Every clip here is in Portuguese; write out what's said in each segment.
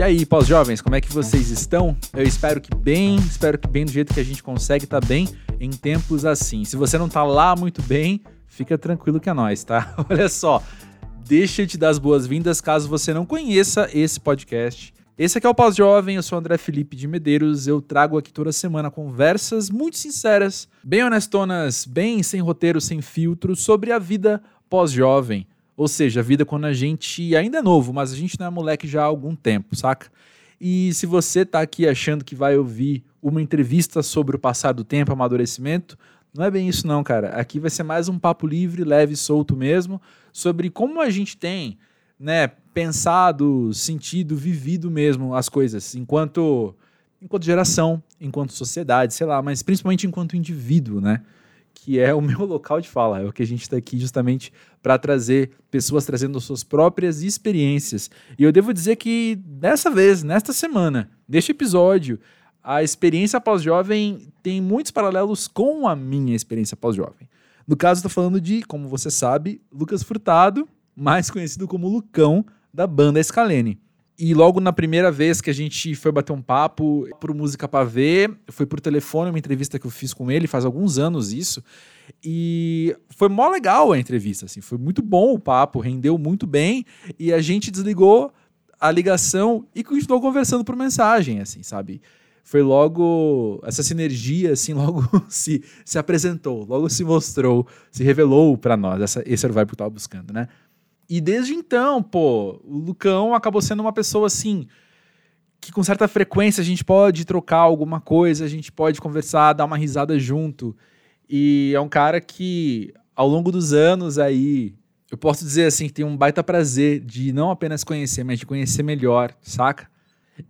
E aí, pós-jovens, como é que vocês estão? Eu espero que bem, espero que bem do jeito que a gente consegue estar tá bem em tempos assim. Se você não tá lá muito bem, fica tranquilo que é nós, tá? Olha só, deixa eu te dar as boas-vindas caso você não conheça esse podcast. Esse aqui é o Pós-Jovem, eu sou André Felipe de Medeiros. Eu trago aqui toda semana conversas muito sinceras, bem honestonas, bem sem roteiro, sem filtro, sobre a vida pós-jovem. Ou seja, a vida quando a gente ainda é novo, mas a gente não é moleque já há algum tempo, saca? E se você tá aqui achando que vai ouvir uma entrevista sobre o passar do tempo, amadurecimento, não é bem isso não, cara. Aqui vai ser mais um papo livre, leve e solto mesmo, sobre como a gente tem né, pensado, sentido, vivido mesmo as coisas, enquanto enquanto geração, enquanto sociedade, sei lá, mas principalmente enquanto indivíduo, né? Que é o meu local de fala, é o que a gente está aqui justamente para trazer pessoas trazendo suas próprias experiências. E eu devo dizer que dessa vez, nesta semana, neste episódio, a experiência pós-jovem tem muitos paralelos com a minha experiência pós-jovem. No caso, estou falando de, como você sabe, Lucas Furtado, mais conhecido como Lucão, da banda Scalene. E logo na primeira vez que a gente foi bater um papo pro Música Pra Ver, foi por telefone uma entrevista que eu fiz com ele, faz alguns anos isso. E foi mó legal a entrevista, assim, foi muito bom o papo, rendeu muito bem. E a gente desligou a ligação e continuou conversando por mensagem, assim, sabe? Foi logo essa sinergia, assim, logo se, se apresentou, logo se mostrou, se revelou para nós. Essa, esse era o vibe que eu tava buscando, né? E desde então, pô, o Lucão acabou sendo uma pessoa assim que com certa frequência a gente pode trocar alguma coisa, a gente pode conversar, dar uma risada junto. E é um cara que ao longo dos anos aí, eu posso dizer assim, que tem um baita prazer de não apenas conhecer, mas de conhecer melhor, saca?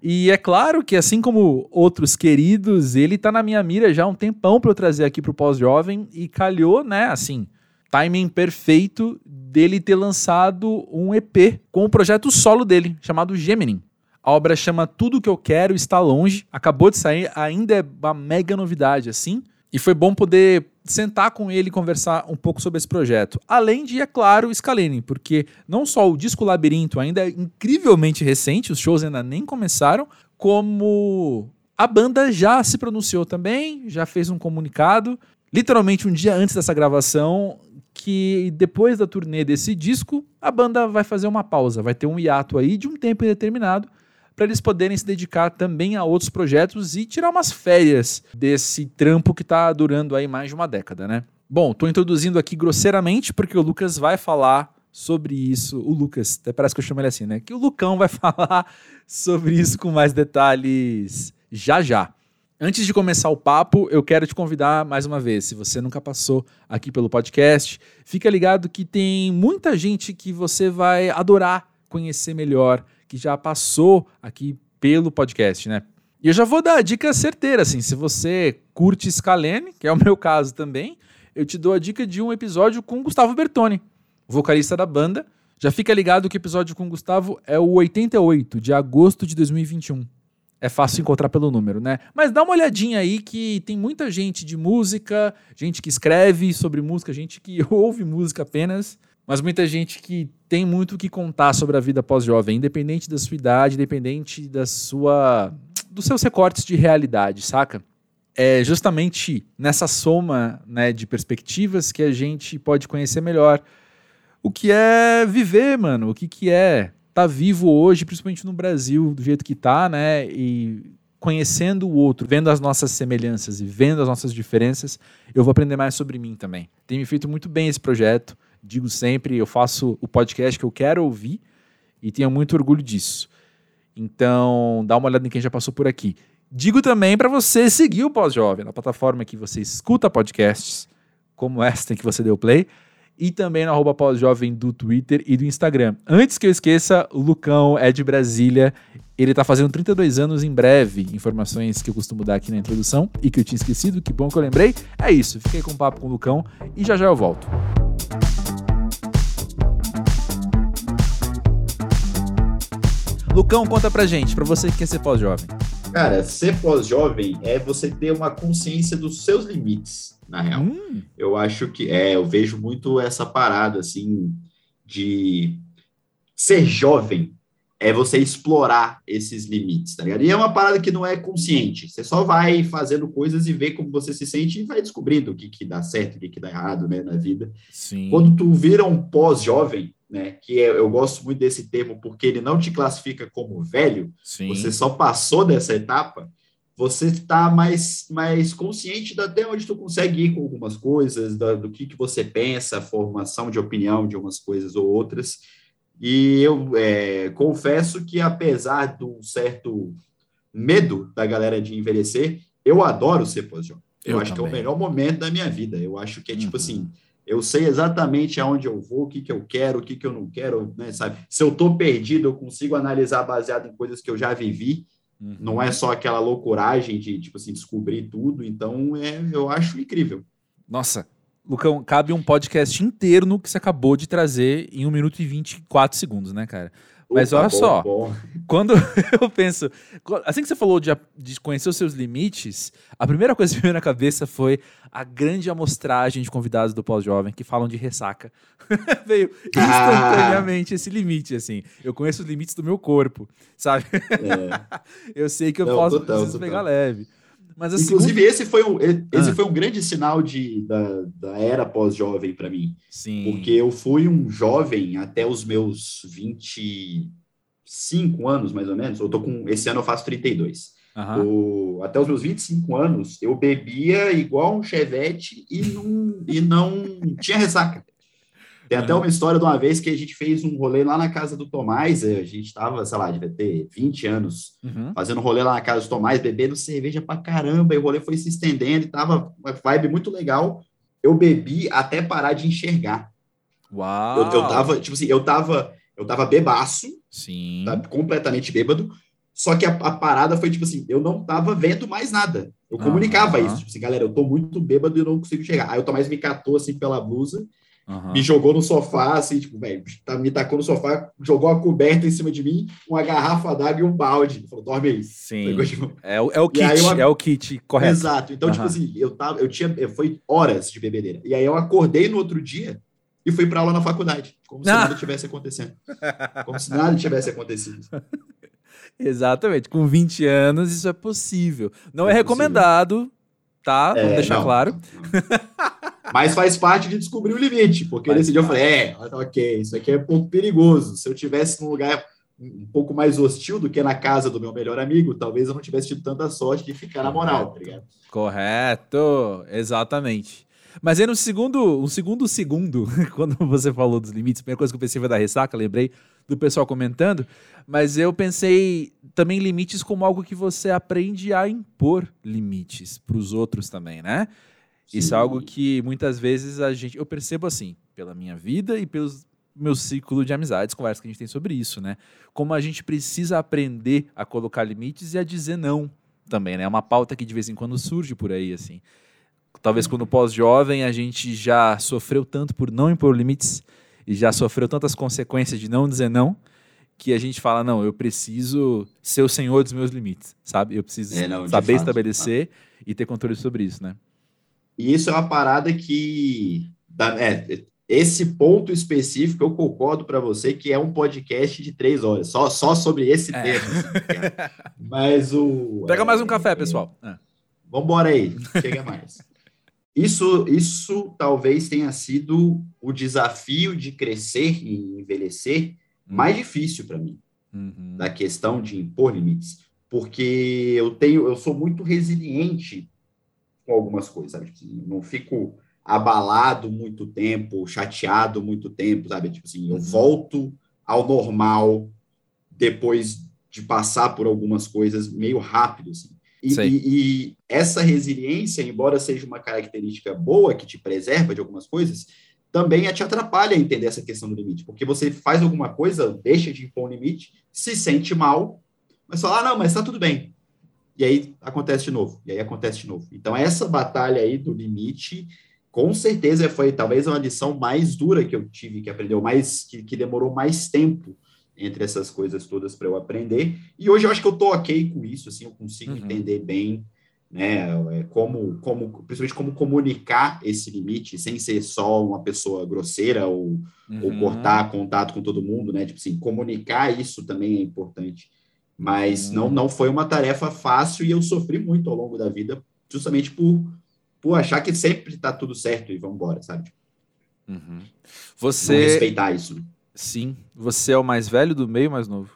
E é claro que, assim como outros queridos, ele tá na minha mira já há um tempão para eu trazer aqui pro pós-jovem e calhou, né, assim, timing perfeito dele ter lançado um EP com o projeto solo dele, chamado Gemini. A obra chama Tudo Que Eu Quero Está Longe, acabou de sair, ainda é uma mega novidade, assim. E foi bom poder sentar com ele e conversar um pouco sobre esse projeto. Além de, é claro, Scalene, porque não só o disco Labirinto ainda é incrivelmente recente, os shows ainda nem começaram, como a banda já se pronunciou também, já fez um comunicado. Literalmente um dia antes dessa gravação, que depois da turnê desse disco, a banda vai fazer uma pausa, vai ter um hiato aí de um tempo indeterminado para eles poderem se dedicar também a outros projetos e tirar umas férias desse trampo que está durando aí mais de uma década, né? Bom, estou introduzindo aqui grosseiramente porque o Lucas vai falar sobre isso. O Lucas, até parece que eu chamo ele assim, né? Que o Lucão vai falar sobre isso com mais detalhes já já. Antes de começar o papo, eu quero te convidar mais uma vez. Se você nunca passou aqui pelo podcast, fica ligado que tem muita gente que você vai adorar conhecer melhor, que já passou aqui pelo podcast, né? E eu já vou dar a dica certeira, assim, se você curte Scalene, que é o meu caso também, eu te dou a dica de um episódio com Gustavo Bertoni, vocalista da banda. Já fica ligado que o episódio com Gustavo é o 88, de agosto de 2021 é fácil encontrar pelo número, né? Mas dá uma olhadinha aí que tem muita gente de música, gente que escreve sobre música, gente que ouve música apenas, mas muita gente que tem muito o que contar sobre a vida pós-jovem, independente da sua idade, independente da sua dos seus recortes de realidade, saca? É justamente nessa soma, né, de perspectivas que a gente pode conhecer melhor o que é viver, mano, o que que é tá vivo hoje, principalmente no Brasil, do jeito que tá, né? E conhecendo o outro, vendo as nossas semelhanças e vendo as nossas diferenças, eu vou aprender mais sobre mim também. Tem me feito muito bem esse projeto. Digo sempre, eu faço o podcast que eu quero ouvir e tenho muito orgulho disso. Então, dá uma olhada em quem já passou por aqui. Digo também para você seguir o Pós-Jovem na plataforma que você escuta podcasts, como esta em que você deu play e também no arroba pós-jovem do Twitter e do Instagram. Antes que eu esqueça, o Lucão é de Brasília. Ele tá fazendo 32 anos em breve. Informações que eu costumo dar aqui na introdução e que eu tinha esquecido, que bom que eu lembrei. É isso, fiquei com um papo com o Lucão e já já eu volto. Lucão, conta pra gente, pra você que quer ser pós-jovem. Cara, ser pós-jovem é você ter uma consciência dos seus limites na real. Hum. Eu acho que é, eu vejo muito essa parada assim de ser jovem é você explorar esses limites, tá ligado? E é uma parada que não é consciente. Você só vai fazendo coisas e vê como você se sente e vai descobrindo o que, que dá certo, o que, que dá errado, né, na vida. Sim. Quando tu vira um pós-jovem, né, que é, eu gosto muito desse termo porque ele não te classifica como velho, Sim. você só passou dessa etapa, você está mais, mais consciente de até onde tu consegue ir com algumas coisas, da, do que, que você pensa, formação de opinião de umas coisas ou outras. E eu é, confesso que, apesar de um certo medo da galera de envelhecer, eu adoro ser pós-jovem. Eu, Eu acho que é o também. melhor momento da minha vida. Eu acho que é tipo Uhum. assim, eu sei exatamente aonde eu vou, o que, que eu quero, o que, que eu não quero, né, sabe? Se eu tô perdido, eu consigo analisar baseado em coisas que eu já vivi. Não é só aquela loucuragem de, tipo assim, descobrir tudo. Então, é, eu acho incrível. Nossa, Lucão, cabe um podcast inteiro no que você acabou de trazer em 1 minuto e 24 segundos, né, cara? Mas Opa, olha bom, só. bom. Quando eu penso, assim que você falou de, de conhecer os seus limites, a primeira coisa que veio na cabeça foi a grande amostragem de convidados do Pós-Jovem que falam de ressaca. veio instantaneamente esse limite, assim. Eu conheço os limites do meu corpo, sabe? É. Eu sei que eu Não, posso total, preciso total. pegar leve. Mas assim, Inclusive, esse foi um, esse Ah. foi um grande sinal de, da, da era pós-jovem para mim. sim. Porque eu fui um jovem até os meus 25 anos, mais ou menos. Eu tô com, esse ano eu faço 32. Aham. O- até os meus 25 anos, eu bebia igual um chevette e não, e não tinha ressaca. Tem até Aham. uma história de uma vez que a gente fez um rolê lá na casa do Tomás, a gente estava, sei lá, devia ter 20 anos, Uhum. fazendo rolê lá na casa do Tomás, bebendo cerveja pra caramba, e o rolê foi se estendendo, e tava uma vibe muito legal. Eu bebi até parar de enxergar. Uau! Eu, eu tava, tipo assim, eu tava, eu tava bebaço, Sim. completamente bêbado. Só que a, a parada foi tipo assim, eu não tava vendo mais nada. Eu comunicava Aham. isso, tipo assim, galera, eu tô muito bêbado e não consigo chegar. Aí o Tomás me catou assim pela blusa, Aham. me jogou no sofá, assim, tipo, velho, tá, me tacou no sofá, jogou a coberta em cima de mim, uma garrafa d'água e um balde. Falou, dorme aí. Sim. Tipo, É, o- é o kit, eu- é o kit, correto. Exato. Então, tipo Aham. assim, eu tava, eu tinha, foi horas de bebedeira. E aí eu acordei no outro dia e fui pra aula na faculdade, como se Ah. nada tivesse acontecendo. Como se nada tivesse acontecido. Exatamente. Com 20 anos, isso é possível. Não é, É recomendado, tá? Vamos É, deixar não, claro. não, não. Mas faz parte de descobrir o limite, porque nesse dia eu falei, é, ok, isso aqui é um pouco perigoso. Se eu tivesse num lugar um pouco mais hostil do que na casa do meu melhor amigo, talvez eu não tivesse tido tanta sorte de ficar na moral, tá ligado? Correto, exatamente. Mas aí no segundo, um segundo segundo, quando você falou dos limites, a primeira coisa que eu pensei foi da ressaca, lembrei do pessoal comentando, mas eu pensei também limites como algo que você aprende a impor limites para os outros também, né? Isso é algo que muitas vezes a gente, eu percebo assim, pela minha vida e pelos meu ciclo de amizades, conversas que a gente tem sobre isso, né? Como a gente precisa aprender a colocar limites e a dizer não também, né? É uma pauta que de vez em quando surge por aí, assim. Talvez quando pós-jovem a gente já sofreu tanto por não impor limites e já sofreu tantas consequências de não dizer não, que a gente fala, não, eu preciso ser o senhor dos meus limites, sabe? Eu preciso É, não, saber fato, estabelecer e ter controle sobre isso, né? E isso é uma parada que. é, esse ponto específico eu concordo para você que é um podcast de três horas, só, só sobre esse É. tema. assim, cara. Mas o. Pega é, mais um café, é, pessoal. Ah. Vambora aí, chega mais. Isso, isso talvez tenha sido o desafio de crescer e envelhecer mais difícil para mim, Uhum. da questão de impor limites, porque eu tenho, eu sou muito resiliente com algumas coisas, sabe? Tipo assim, não fico abalado muito tempo, chateado muito tempo, sabe? Tipo assim, eu Uhum. volto ao normal depois de passar por algumas coisas meio rápido, assim. E, e- e essa resiliência, embora seja uma característica boa que te preserva de algumas coisas, também te atrapalha a entender essa questão do limite, porque você faz alguma coisa, deixa de impor um limite, se sente mal, mas fala, ah, não, mas tá tudo bem. E aí acontece de novo, e aí acontece de novo. Então, essa batalha aí do limite, com certeza foi talvez uma lição mais dura que eu tive que aprender, ou mais, que, que demorou mais tempo entre essas coisas todas para eu aprender. E hoje eu acho que eu tô ok com isso, assim, eu consigo Uhum. entender bem né? É, como, como, principalmente como comunicar esse limite sem ser só uma pessoa grosseira ou, uhum. ou cortar contato com todo mundo, né? Tipo assim, comunicar isso também é importante. Mas não, não foi uma tarefa fácil e eu sofri muito ao longo da vida, justamente por, por achar que sempre está tudo certo e vamos embora, sabe? Uhum. Você não respeitar isso. Sim. Você é o mais velho do meio, mais novo?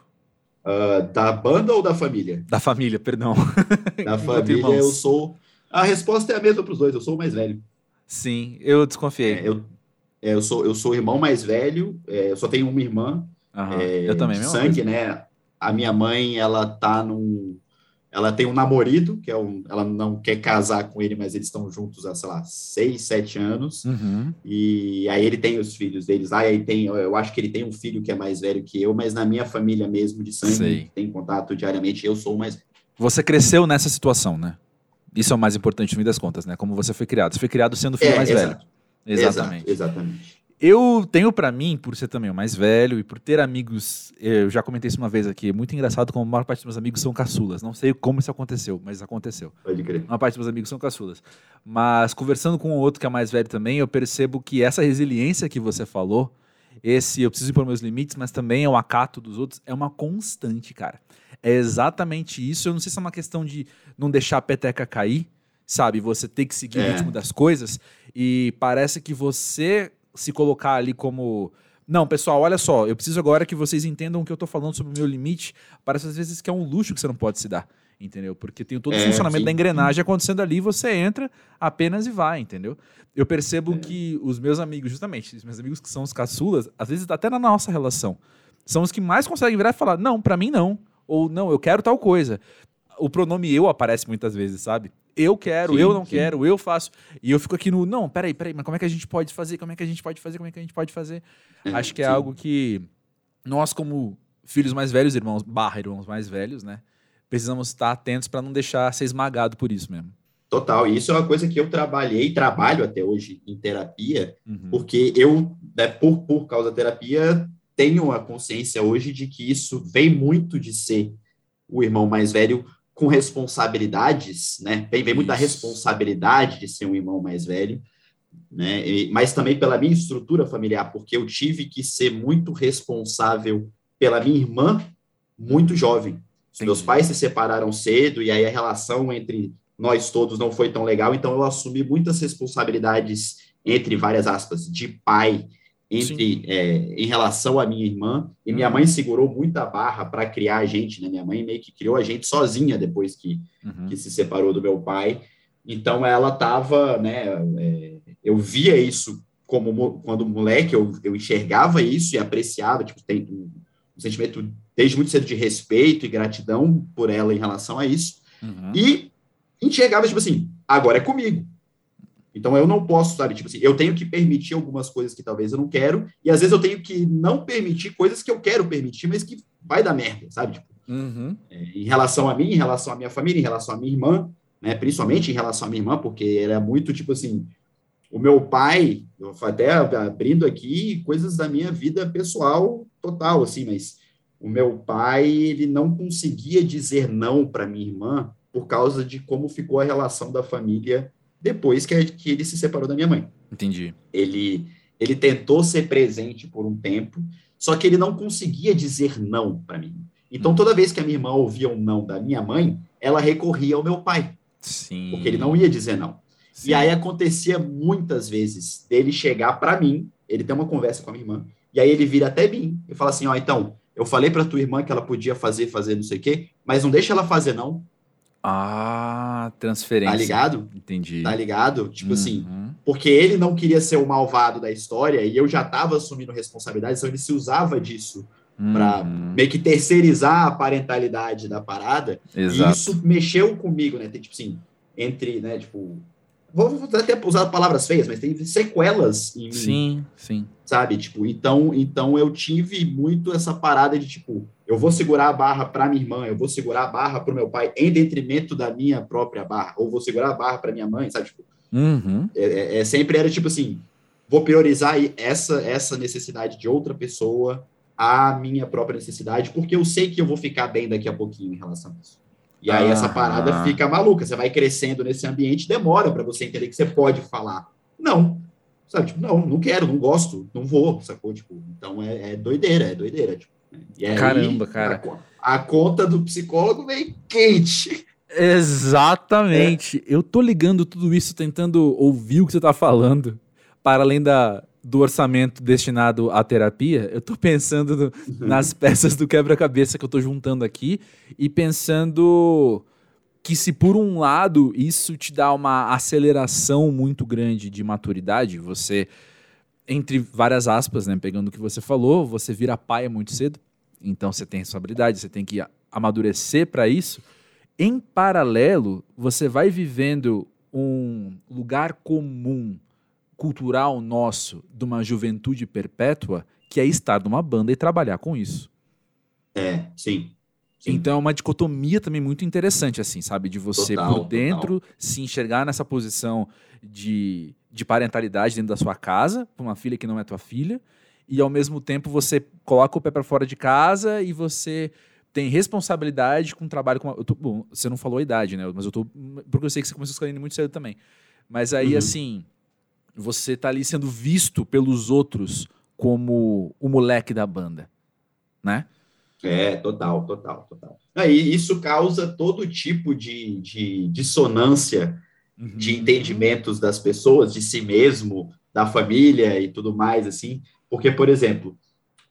Uh, da banda ou da família? Da família, perdão. Da família, eu sou. A resposta é a mesma para os dois, eu sou o mais velho. Sim, eu desconfiei. É, eu, é, eu, sou, eu sou o irmão mais velho, é, eu só tenho uma irmã. Uhum, eu também, Sangue, coisa. né? A minha mãe, ela tá num, ela tem um namorado, que é um. Ela não quer casar com ele, mas eles estão juntos há, sei lá, seis, sete anos. Uhum. E aí ele tem os filhos deles lá, aí tem. Eu acho que ele tem um filho que é mais velho que eu, mas na minha família mesmo, de sangue, Sei. tem contato diariamente, eu sou o mais Você cresceu nessa situação, né? Isso é o mais importante no fim das contas, né? Como você foi criado. Você foi criado sendo o filho é, mais exato. velho. Exatamente. Exato, exatamente. Eu tenho para mim, por ser também o mais velho e por ter amigos, eu já comentei isso uma vez aqui, é muito engraçado como a maior parte dos meus amigos são caçulas. Não sei como isso aconteceu, mas aconteceu. Pode crer. A maior parte dos meus amigos são caçulas. Mas conversando com o outro que é mais velho também, eu percebo que essa resiliência que você falou, esse eu preciso impor meus limites, mas também é o acato dos outros, é uma constante, cara. É exatamente isso. Eu não sei se é uma questão de não deixar a peteca cair, sabe? Você ter que seguir é. o ritmo das coisas. E parece que você se colocar ali como. Não, pessoal, olha só, eu preciso agora que vocês entendam o que eu tô falando sobre o meu limite. Parece às vezes que é um luxo que você não pode se dar, entendeu? Porque tem todo o é, funcionamento sim, da engrenagem acontecendo ali, você entra apenas e vai, entendeu? Eu percebo é. que os meus amigos, justamente, os meus amigos que são os caçulas, às vezes até na nossa relação, são os que mais conseguem virar e falar: não, para mim não. Ou não, eu quero tal coisa. O pronome eu aparece muitas vezes, sabe? Eu quero, sim, eu não sim. quero, eu faço. E eu fico aqui no, não, peraí, peraí, mas como é que a gente pode fazer? Como é que a gente pode fazer? Como é que a gente pode fazer? É, Acho que é sim. algo que nós, como filhos mais velhos, irmãos, barra irmãos mais velhos, né? Precisamos estar atentos para não deixar ser esmagado por isso mesmo. Total, e isso é uma coisa que eu trabalhei, trabalho até hoje em terapia, uhum. porque eu, né, por, por causa da terapia, tenho a consciência hoje de que isso vem muito de ser o irmão mais velho com responsabilidades, né? Vem, vem muito da responsabilidade de ser um irmão mais velho, né? E, mas também pela minha estrutura familiar, porque eu tive que ser muito responsável pela minha irmã muito jovem. Os meus pais se separaram cedo e aí a relação entre nós todos não foi tão legal, então eu assumi muitas responsabilidades entre várias aspas de pai, entre é, em relação à minha irmã e minha uhum. mãe segurou muita barra para criar a gente, né? Minha mãe meio que criou a gente sozinha depois que, uhum. que se separou do meu pai. Então ela estava, né? É, eu via isso como quando moleque eu, eu enxergava isso e apreciava, tipo tem um, um sentimento desde muito cedo de respeito e gratidão por ela em relação a isso uhum. e enxergava tipo assim, agora é comigo então eu não posso, sabe, tipo assim, eu tenho que permitir algumas coisas que talvez eu não quero, e às vezes eu tenho que não permitir coisas que eu quero permitir, mas que vai dar merda, sabe? Tipo, uhum. é, em relação a mim, em relação à minha família, em relação à minha irmã, né? Principalmente em relação à minha irmã, porque ela é muito tipo assim. O meu pai, eu até abrindo aqui coisas da minha vida pessoal total, assim, mas o meu pai, ele não conseguia dizer não para minha irmã por causa de como ficou a relação da família depois que, que ele se separou da minha mãe. Entendi. Ele, ele tentou ser presente por um tempo, só que ele não conseguia dizer não para mim. Então, hum. toda vez que a minha irmã ouvia um não da minha mãe, ela recorria ao meu pai. Sim. Porque ele não ia dizer não. Sim. E aí acontecia muitas vezes dele chegar para mim, ele tem uma conversa com a minha irmã, e aí ele vira até mim e fala assim: Ó, oh, então, eu falei para tua irmã que ela podia fazer, fazer não sei o quê, mas não deixa ela fazer, não, ah, transferência. Tá ligado? Entendi. Tá ligado? Tipo assim, uhum. assim, porque ele não queria ser o malvado da história e eu já tava assumindo responsabilidade, então ele se usava disso uhum. para meio que terceirizar a parentalidade da parada. Exato. E isso mexeu comigo, né? Tem, tipo assim, entre, né, tipo, vou até usar palavras feias, mas tem sequelas em mim. Sim, sim. Sabe? Tipo, então, então eu tive muito essa parada de tipo, eu vou segurar a barra para minha irmã, eu vou segurar a barra para o meu pai em detrimento da minha própria barra, ou vou segurar a barra para minha mãe, sabe? Tipo, uhum. é, é, é, sempre era tipo assim, vou priorizar essa essa necessidade de outra pessoa à minha própria necessidade, porque eu sei que eu vou ficar bem daqui a pouquinho em relação a isso. E aí essa parada fica maluca. Você vai crescendo nesse ambiente, demora para você entender que você pode falar. Não. Sabe, tipo, não, não quero, não gosto, não vou, sacou? Tipo, então é, é doideira, é doideira. Tipo, aí, Caramba, cara. A, a, conta do psicólogo vem quente. Exatamente. É. Eu tô ligando tudo isso, tentando ouvir o que você tá falando, para além da, do orçamento destinado à terapia, eu tô pensando no, uhum. nas peças do quebra-cabeça que eu tô juntando aqui e pensando que se por um lado isso te dá uma aceleração muito grande de maturidade, você entre várias aspas, né, pegando o que você falou, você vira pai muito cedo, então você tem responsabilidade, você tem que amadurecer para isso. Em paralelo, você vai vivendo um lugar comum cultural nosso de uma juventude perpétua, que é estar numa banda e trabalhar com isso. É, sim. sim. Então é uma dicotomia também muito interessante, assim, sabe? De você total, por dentro total. se enxergar nessa posição de, de parentalidade dentro da sua casa, para uma filha que não é tua filha, e ao mesmo tempo você coloca o pé para fora de casa e você tem responsabilidade com o trabalho com. Tô, bom, você não falou a idade, né? Mas eu tô. Porque eu sei que você começou a escolher muito cedo também. Mas aí, uhum. assim você está ali sendo visto pelos outros como o moleque da banda, né? É, total, total, total. Aí isso causa todo tipo de, de dissonância uhum. de entendimentos das pessoas, de si mesmo, da família e tudo mais, assim. Porque, por exemplo,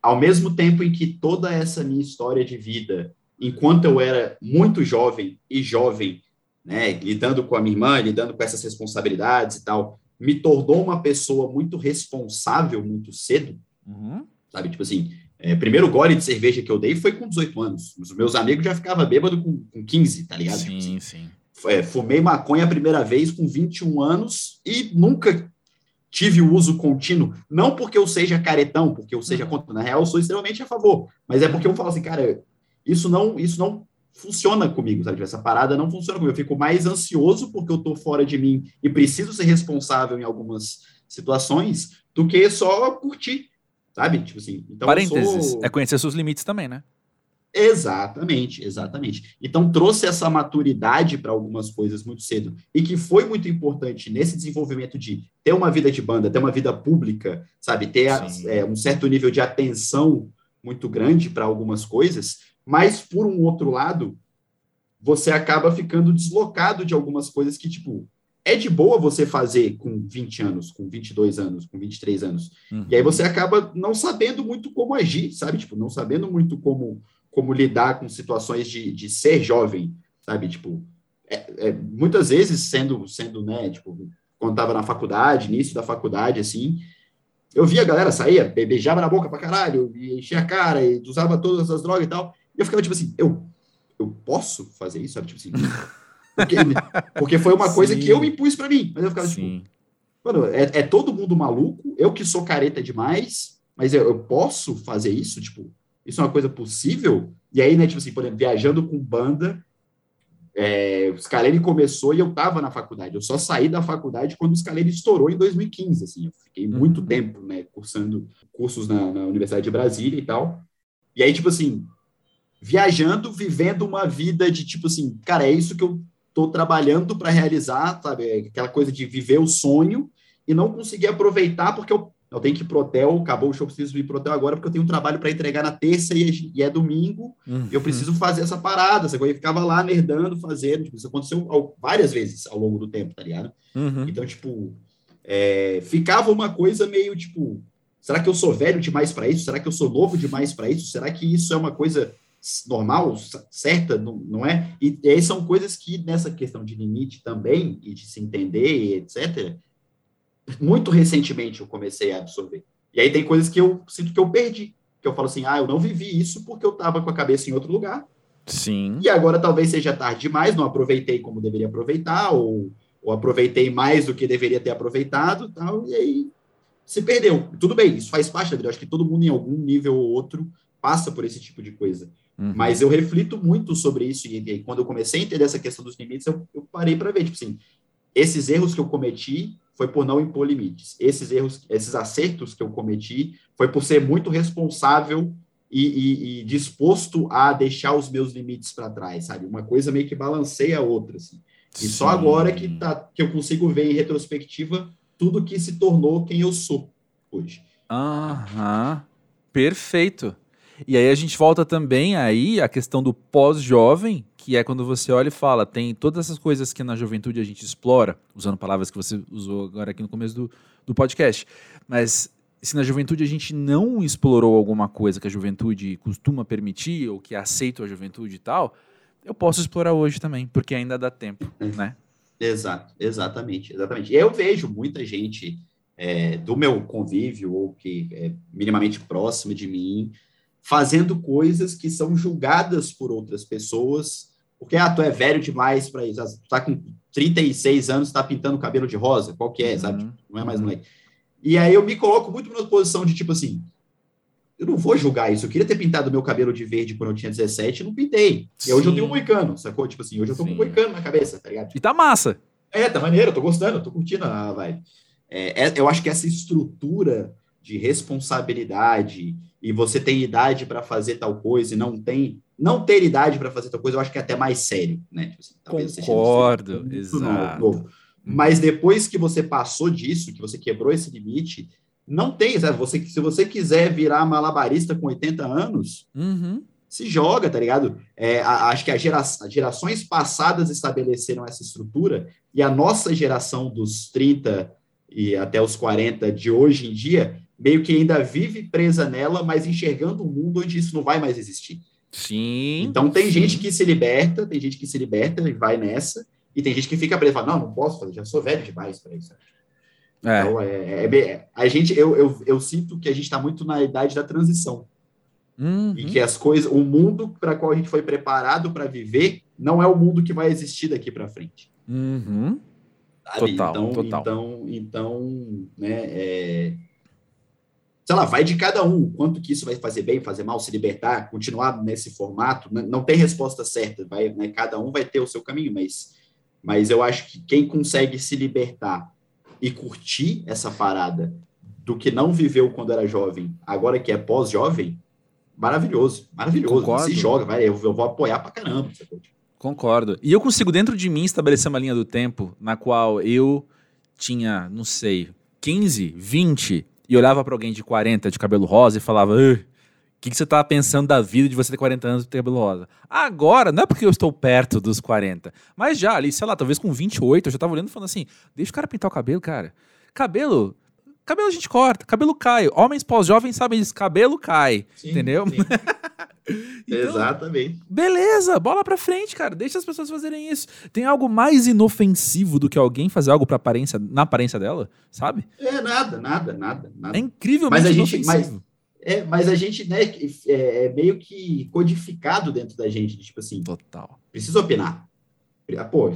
ao mesmo tempo em que toda essa minha história de vida, enquanto eu era muito jovem e jovem, né, lidando com a minha irmã, lidando com essas responsabilidades e tal, me tornou uma pessoa muito responsável muito cedo, uhum. sabe? Tipo assim, é, primeiro gole de cerveja que eu dei foi com 18 anos. Os meus amigos já ficavam bêbado com, com 15, tá ligado? Sim, tipo assim, sim. É, fumei maconha a primeira vez com 21 anos e nunca tive o uso contínuo. Não porque eu seja caretão, porque eu seja uhum. contra. Na real, eu sou extremamente a favor. Mas é porque eu falo assim, cara, isso não, isso não funciona comigo, sabe? Essa parada não funciona comigo. Eu fico mais ansioso porque eu tô fora de mim e preciso ser responsável em algumas situações do que só curtir, sabe? Tipo assim. Então Parênteses, sou... é conhecer seus limites também, né? Exatamente, exatamente. Então trouxe essa maturidade para algumas coisas muito cedo e que foi muito importante nesse desenvolvimento de ter uma vida de banda, ter uma vida pública, sabe, ter é, um certo nível de atenção muito grande para algumas coisas, mas, por um outro lado, você acaba ficando deslocado de algumas coisas que, tipo, é de boa você fazer com 20 anos, com 22 anos, com 23 anos. Uhum. E aí você acaba não sabendo muito como agir, sabe? Tipo, não sabendo muito como, como lidar com situações de, de ser jovem, sabe? Tipo, é, é, muitas vezes sendo, sendo, né, tipo, quando estava na faculdade, início da faculdade, assim, eu via a galera sair, beijava na boca pra caralho, enchia a cara, e usava todas as drogas e tal. E eu ficava tipo assim, eu, eu posso fazer isso? Sabe? Tipo assim, porque, porque foi uma coisa que eu me impus para mim. Mas eu ficava tipo, Sim. tipo, mano, é, é, todo mundo maluco, eu que sou careta demais, mas eu, eu posso fazer isso? Tipo, isso é uma coisa possível? E aí, né, tipo assim, por exemplo, viajando com banda, é, o Scalene começou e eu estava na faculdade. Eu só saí da faculdade quando o Scalene estourou em 2015. Assim, eu fiquei muito uhum. tempo, né, cursando cursos na, na, Universidade de Brasília e tal. E aí, tipo assim, viajando, vivendo uma vida de tipo assim, cara, é isso que eu tô trabalhando para realizar, sabe? Aquela coisa de viver o sonho e não conseguir aproveitar porque eu, eu tenho que ir pro hotel, acabou o show, preciso ir pro hotel agora porque eu tenho um trabalho para entregar na terça e, é, e é domingo, uhum. eu preciso fazer essa parada, essa coisa, eu ficava lá nerdando, fazendo, tipo, isso aconteceu várias vezes ao longo do tempo, tá ligado? Uhum. Então, tipo, é, ficava uma coisa meio tipo, será que eu sou velho demais para isso? Será que eu sou novo demais para isso? Será que isso é uma coisa normal, certa, não, não é? E, e aí são coisas que, nessa questão de limite também, e de se entender, etc., muito recentemente eu comecei a absorver. E aí tem coisas que eu sinto que eu perdi, que eu falo assim, ah, eu não vivi isso porque eu estava com a cabeça em outro lugar. Sim. E agora talvez seja tarde demais, não aproveitei como deveria aproveitar, ou, ou aproveitei mais do que deveria ter aproveitado, tal, e aí se perdeu. Tudo bem, isso faz parte da vida. Eu acho que todo mundo, em algum nível ou outro, passa por esse tipo de coisa. Uhum. Mas eu reflito muito sobre isso, e, e, quando eu comecei a entender essa questão dos limites, eu, eu parei para ver, tipo assim, esses erros que eu cometi foi por não impor limites. Esses erros, esses acertos que eu cometi foi por ser muito responsável e, e, e, disposto a deixar os meus limites para trás, sabe? Uma coisa meio que balanceia a outra, assim. E Sim. só agora que, tá, que eu consigo ver em retrospectiva tudo que se tornou quem eu sou hoje. Aham, perfeito. E aí a gente volta também aí a questão do pós-jovem, que é quando você olha e fala, tem todas essas coisas que na juventude a gente explora, usando palavras que você usou agora aqui no começo do, do podcast, mas se na juventude a gente não explorou alguma coisa que a juventude costuma permitir, ou que aceita a juventude e tal, eu posso explorar hoje também, porque ainda dá tempo, é. né? Exato, exatamente, exatamente. Eu vejo muita gente é, do meu convívio, ou que é minimamente próxima de mim, fazendo coisas que são julgadas por outras pessoas, porque, ah, tu é velho demais para isso, tu tá com 36 anos, tá pintando cabelo de rosa, qual que é, uhum. sabe? Não é mais uhum. moleque. E aí eu me coloco muito numa posição de tipo assim, eu não vou julgar isso. Eu queria ter pintado meu cabelo de verde quando eu tinha 17 e não pintei. E hoje eu tenho um moicano, sacou? Tipo assim, hoje eu tô Sim. com um moicano na cabeça, tá ligado? E tá massa. É, tá maneiro, eu tô gostando, tô curtindo a vibe. É, é, eu acho que essa estrutura de responsabilidade e você tem idade para fazer tal coisa e não tem, não ter idade para fazer tal coisa, eu acho que é até mais sério, né? Tipo assim, Concordo, exato. Novo. Mas depois que você passou disso, que você quebrou esse limite, não tem, sabe? Você, se você quiser virar malabarista com 80 anos, uhum. se joga, tá ligado? É, a, acho que a gera, as gerações passadas estabeleceram essa estrutura e a nossa geração dos 30 e até os 40 de hoje em dia, meio que ainda vive presa nela, mas enxergando um mundo onde isso não vai mais existir. Sim. Então tem sim. gente que se liberta, tem gente que se liberta e vai nessa, e tem gente que fica preso, fala, não, não posso fazer, já sou velho demais para isso. É. Então, é, é, a gente, eu, eu, eu sinto que a gente está muito na idade da transição. Uhum. E que as coisas, o mundo para qual a gente foi preparado para viver, não é o mundo que vai existir daqui para frente. Uhum. Total, então, total. então, então, né, é, sei lá, vai de cada um, quanto que isso vai fazer bem, fazer mal, se libertar, continuar nesse formato, não, não tem resposta certa, vai, né, cada um vai ter o seu caminho, mas mas eu acho que quem consegue se libertar e curtir essa parada do que não viveu quando era jovem, agora que é pós-jovem, maravilhoso, maravilhoso. Concordo. Se joga, vai, eu, eu vou apoiar pra caramba. Concordo. E eu consigo, dentro de mim, estabelecer uma linha do tempo na qual eu tinha, não sei, 15, 20 e olhava para alguém de 40 de cabelo rosa e falava: que, que você estava pensando da vida de você ter 40 anos e ter cabelo rosa? Agora, não é porque eu estou perto dos 40, mas já ali, sei lá, talvez com 28, eu já estava olhando e falando assim: deixa o cara pintar o cabelo, cara. Cabelo. Cabelo a gente corta, cabelo cai. Homens pós-jovens sabem disso, cabelo cai. Sim, entendeu? Sim. então, Exatamente. Beleza, bola pra frente, cara. Deixa as pessoas fazerem isso. Tem algo mais inofensivo do que alguém fazer algo pra aparência, na aparência dela, sabe? É, nada, nada, nada. nada. É incrivelmente mas a gente, inofensivo. Mas é, mas a gente, né, é, é, meio que codificado dentro da gente, tipo assim. Total. Precisa opinar. Pô,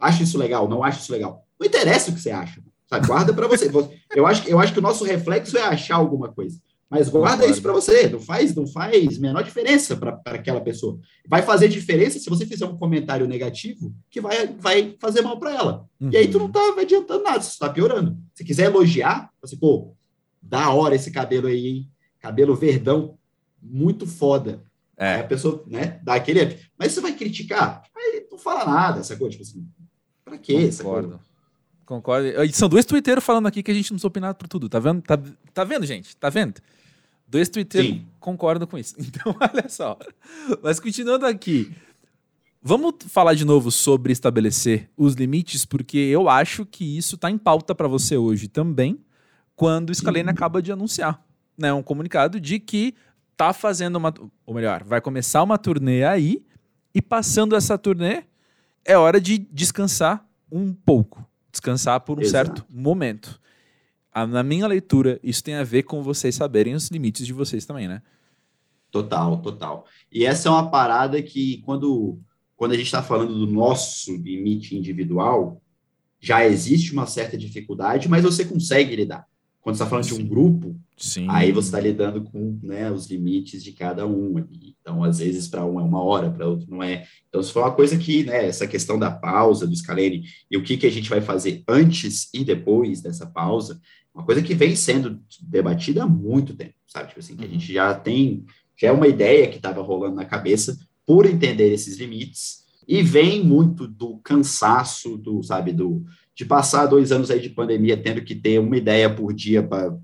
acho isso legal, não acho isso legal. Não interessa o que você acha. Sabe? Guarda para você. Eu acho, eu acho que o nosso reflexo é achar alguma coisa. Mas guarda isso para você. Não faz, não faz menor diferença para aquela pessoa. Vai fazer diferença se você fizer um comentário negativo que vai, vai fazer mal para ela. Uhum. E aí tu não tá adiantando nada, você está piorando. Se quiser elogiar, você, pô, da hora esse cabelo aí, hein? Cabelo verdão, muito foda. É. Aí a pessoa, né, dá aquele. Mas você vai criticar? Aí não fala nada, sacou? Tipo assim, pra quê? Concordo. Sacou? Concordo. São dois twitteiros falando aqui que a gente não sou opinado por tudo. Tá vendo? Tá, tá vendo, gente? Tá vendo? Dois twitteiros concordam com isso. Então, olha só. Mas continuando aqui. Vamos falar de novo sobre estabelecer os limites, porque eu acho que isso está em pauta para você hoje também quando o Scalene acaba de anunciar né, um comunicado de que tá fazendo uma. Ou melhor, vai começar uma turnê aí, e passando essa turnê, é hora de descansar um pouco. Descansar por um Exato. certo momento. Na minha leitura, isso tem a ver com vocês saberem os limites de vocês também, né? Total, total. E essa é uma parada que, quando, quando a gente está falando do nosso limite individual, já existe uma certa dificuldade, mas você consegue lidar. Quando você está falando Sim. de um grupo, Sim. aí você está lidando com né, os limites de cada um. Então, às vezes, para um é uma hora, para outro não é. Então, se for uma coisa que, né, essa questão da pausa, do Scalene, e o que, que a gente vai fazer antes e depois dessa pausa, uma coisa que vem sendo debatida há muito tempo, sabe? Tipo assim, que a uhum. gente já tem, já é uma ideia que estava rolando na cabeça por entender esses limites, e vem muito do cansaço, do, sabe, do, de passar dois anos aí de pandemia tendo que ter uma ideia por dia para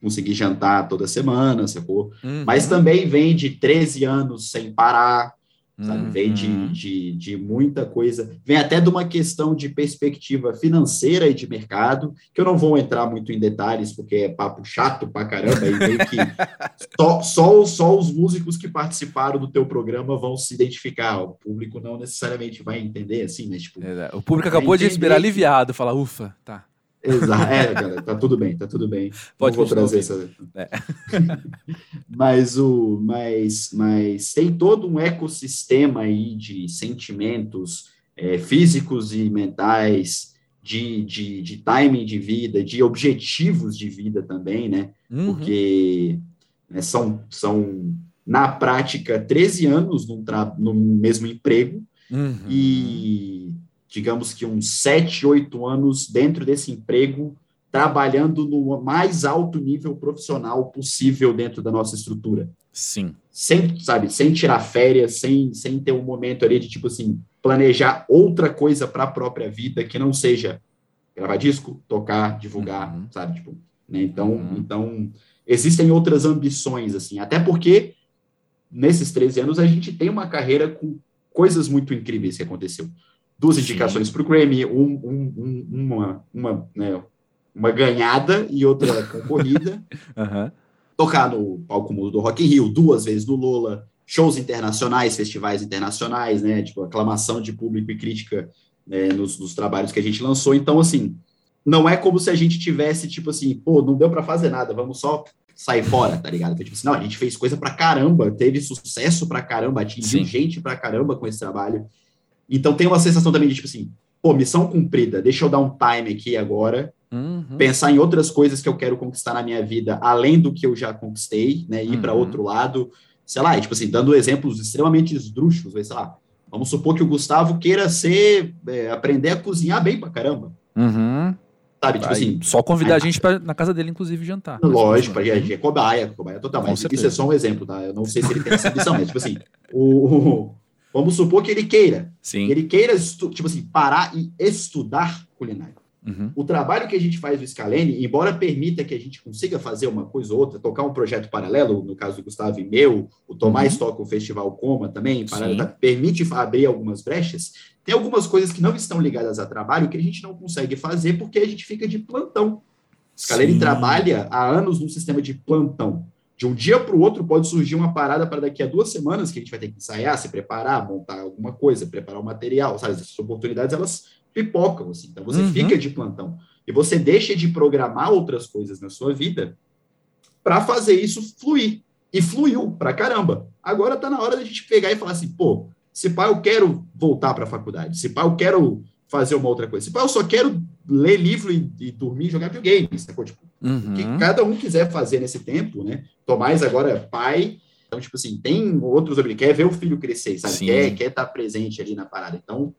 conseguir jantar toda semana, sacou? Uhum. Mas também vem de 13 anos sem parar, Sabe? Vem de, uhum. de, de muita coisa, vem até de uma questão de perspectiva financeira e de mercado, que eu não vou entrar muito em detalhes, porque é papo chato pra caramba, e vem que só, só, só os músicos que participaram do teu programa vão se identificar, o público não necessariamente vai entender, assim, mas tipo... O público acabou de respirar aliviado, falar, ufa, tá. Exato. É, galera, tá tudo bem, tá tudo bem. Pode vou trazer essa. É. mas o, mas, mas tem todo um ecossistema aí de sentimentos é, físicos e mentais, de, de, de timing de vida, de objetivos de vida também, né? Uhum. Porque né, são, são, na prática, 13 anos num, no mesmo emprego uhum. e digamos que uns sete, oito anos dentro desse emprego, trabalhando no mais alto nível profissional possível dentro da nossa estrutura. Sim. Sem, sabe, sem tirar férias, sem, sem ter um momento ali de, tipo assim, planejar outra coisa para a própria vida que não seja gravar disco, tocar, divulgar, uhum. sabe, tipo, né? Então, uhum. então, existem outras ambições, assim, até porque nesses 13 anos a gente tem uma carreira com coisas muito incríveis que aconteceu duas indicações para o Grammy, um, um, um, uma, uma, né, uma ganhada e outra concorrida. uhum. Tocar no palco mundo do Rock in Rio, duas vezes no Lola, shows internacionais, festivais internacionais, né, tipo, aclamação de público e crítica né, nos, nos, trabalhos que a gente lançou. Então, assim, não é como se a gente tivesse, tipo assim, pô, não deu para fazer nada, vamos só sair fora, tá ligado? Tipo assim, não, a gente fez coisa pra caramba, teve sucesso pra caramba, atingiu Sim. gente pra caramba com esse trabalho. Então tem uma sensação também de tipo assim, pô, missão cumprida, deixa eu dar um time aqui agora, uhum. pensar em outras coisas que eu quero conquistar na minha vida, além do que eu já conquistei, né? Ir uhum. para outro lado, sei lá, e, tipo assim, dando exemplos extremamente esdrúxulos, sei lá. Vamos supor que o Gustavo queira ser, é, aprender a cozinhar bem pra caramba. Uhum. Sabe, tipo assim. Só convidar a gente pra, na casa dele, inclusive, jantar. Lógico, a gente é cobaia, cobaia total. Mas isso é só um exemplo, tá? Eu não sei se ele tem essa missão, mas, tipo assim, o, Vamos supor que ele queira. Sim. Ele queira, tipo assim, parar e estudar culinária. Uhum. O trabalho que a gente faz no Scalene, embora permita que a gente consiga fazer uma coisa ou outra, tocar um projeto paralelo, no caso do Gustavo e meu, o Tomás uhum. toca o Festival Coma também, para, permite abrir algumas brechas, tem algumas coisas que não estão ligadas a trabalho que a gente não consegue fazer porque a gente fica de plantão. Scalene trabalha há anos num sistema de plantão. De um dia para o outro pode surgir uma parada para daqui a duas semanas que a gente vai ter que ensaiar, se preparar, montar alguma coisa, preparar o material, sabe? Essas oportunidades, elas pipocam, assim. Então, você uhum. fica de plantão. E você deixa de programar outras coisas na sua vida para fazer isso fluir. E fluiu pra caramba. Agora tá na hora da gente pegar e falar assim, pô, se pá, eu quero voltar para a faculdade. Se pá, eu quero fazer uma outra coisa. Se pá, eu só quero ler livro e, e dormir e jogar videogame, sacou? Tipo, uhum. o que cada um quiser fazer nesse tempo, né? Tomás agora é pai, então, tipo assim, tem outros objetivos, quer ver o filho crescer, sabe? Sim. Quer, quer estar tá presente ali na parada. Então,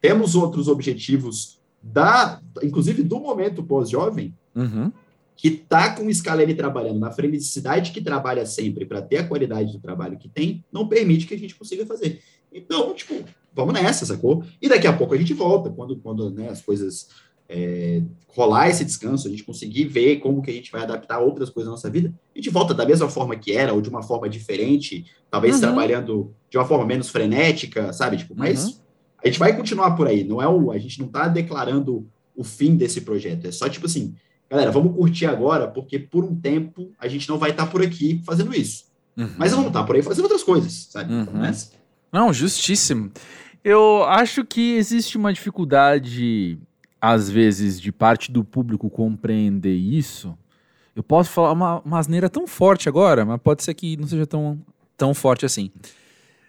temos outros objetivos da, inclusive do momento pós-jovem, uhum. que está com o Scalene trabalhando na felicidade que trabalha sempre para ter a qualidade do trabalho que tem, não permite que a gente consiga fazer. Então, tipo, vamos nessa, sacou? E daqui a pouco a gente volta, quando, quando né, as coisas é, rolar esse descanso, a gente conseguir ver como que a gente vai adaptar outras coisas na nossa vida, a gente volta da mesma forma que era, ou de uma forma diferente, talvez uhum. trabalhando de uma forma menos frenética, sabe? Tipo, mas uhum. a gente vai continuar por aí, não é o, a gente não está declarando o fim desse projeto, é só tipo assim, galera, vamos curtir agora, porque por um tempo a gente não vai estar tá por aqui fazendo isso. Uhum. Mas vamos estar tá por aí fazendo outras coisas, sabe? Então, uhum. Não, justíssimo. Eu acho que existe uma dificuldade às vezes, de parte do público compreender isso, eu posso falar uma, uma asneira tão forte agora, mas pode ser que não seja tão, tão forte assim.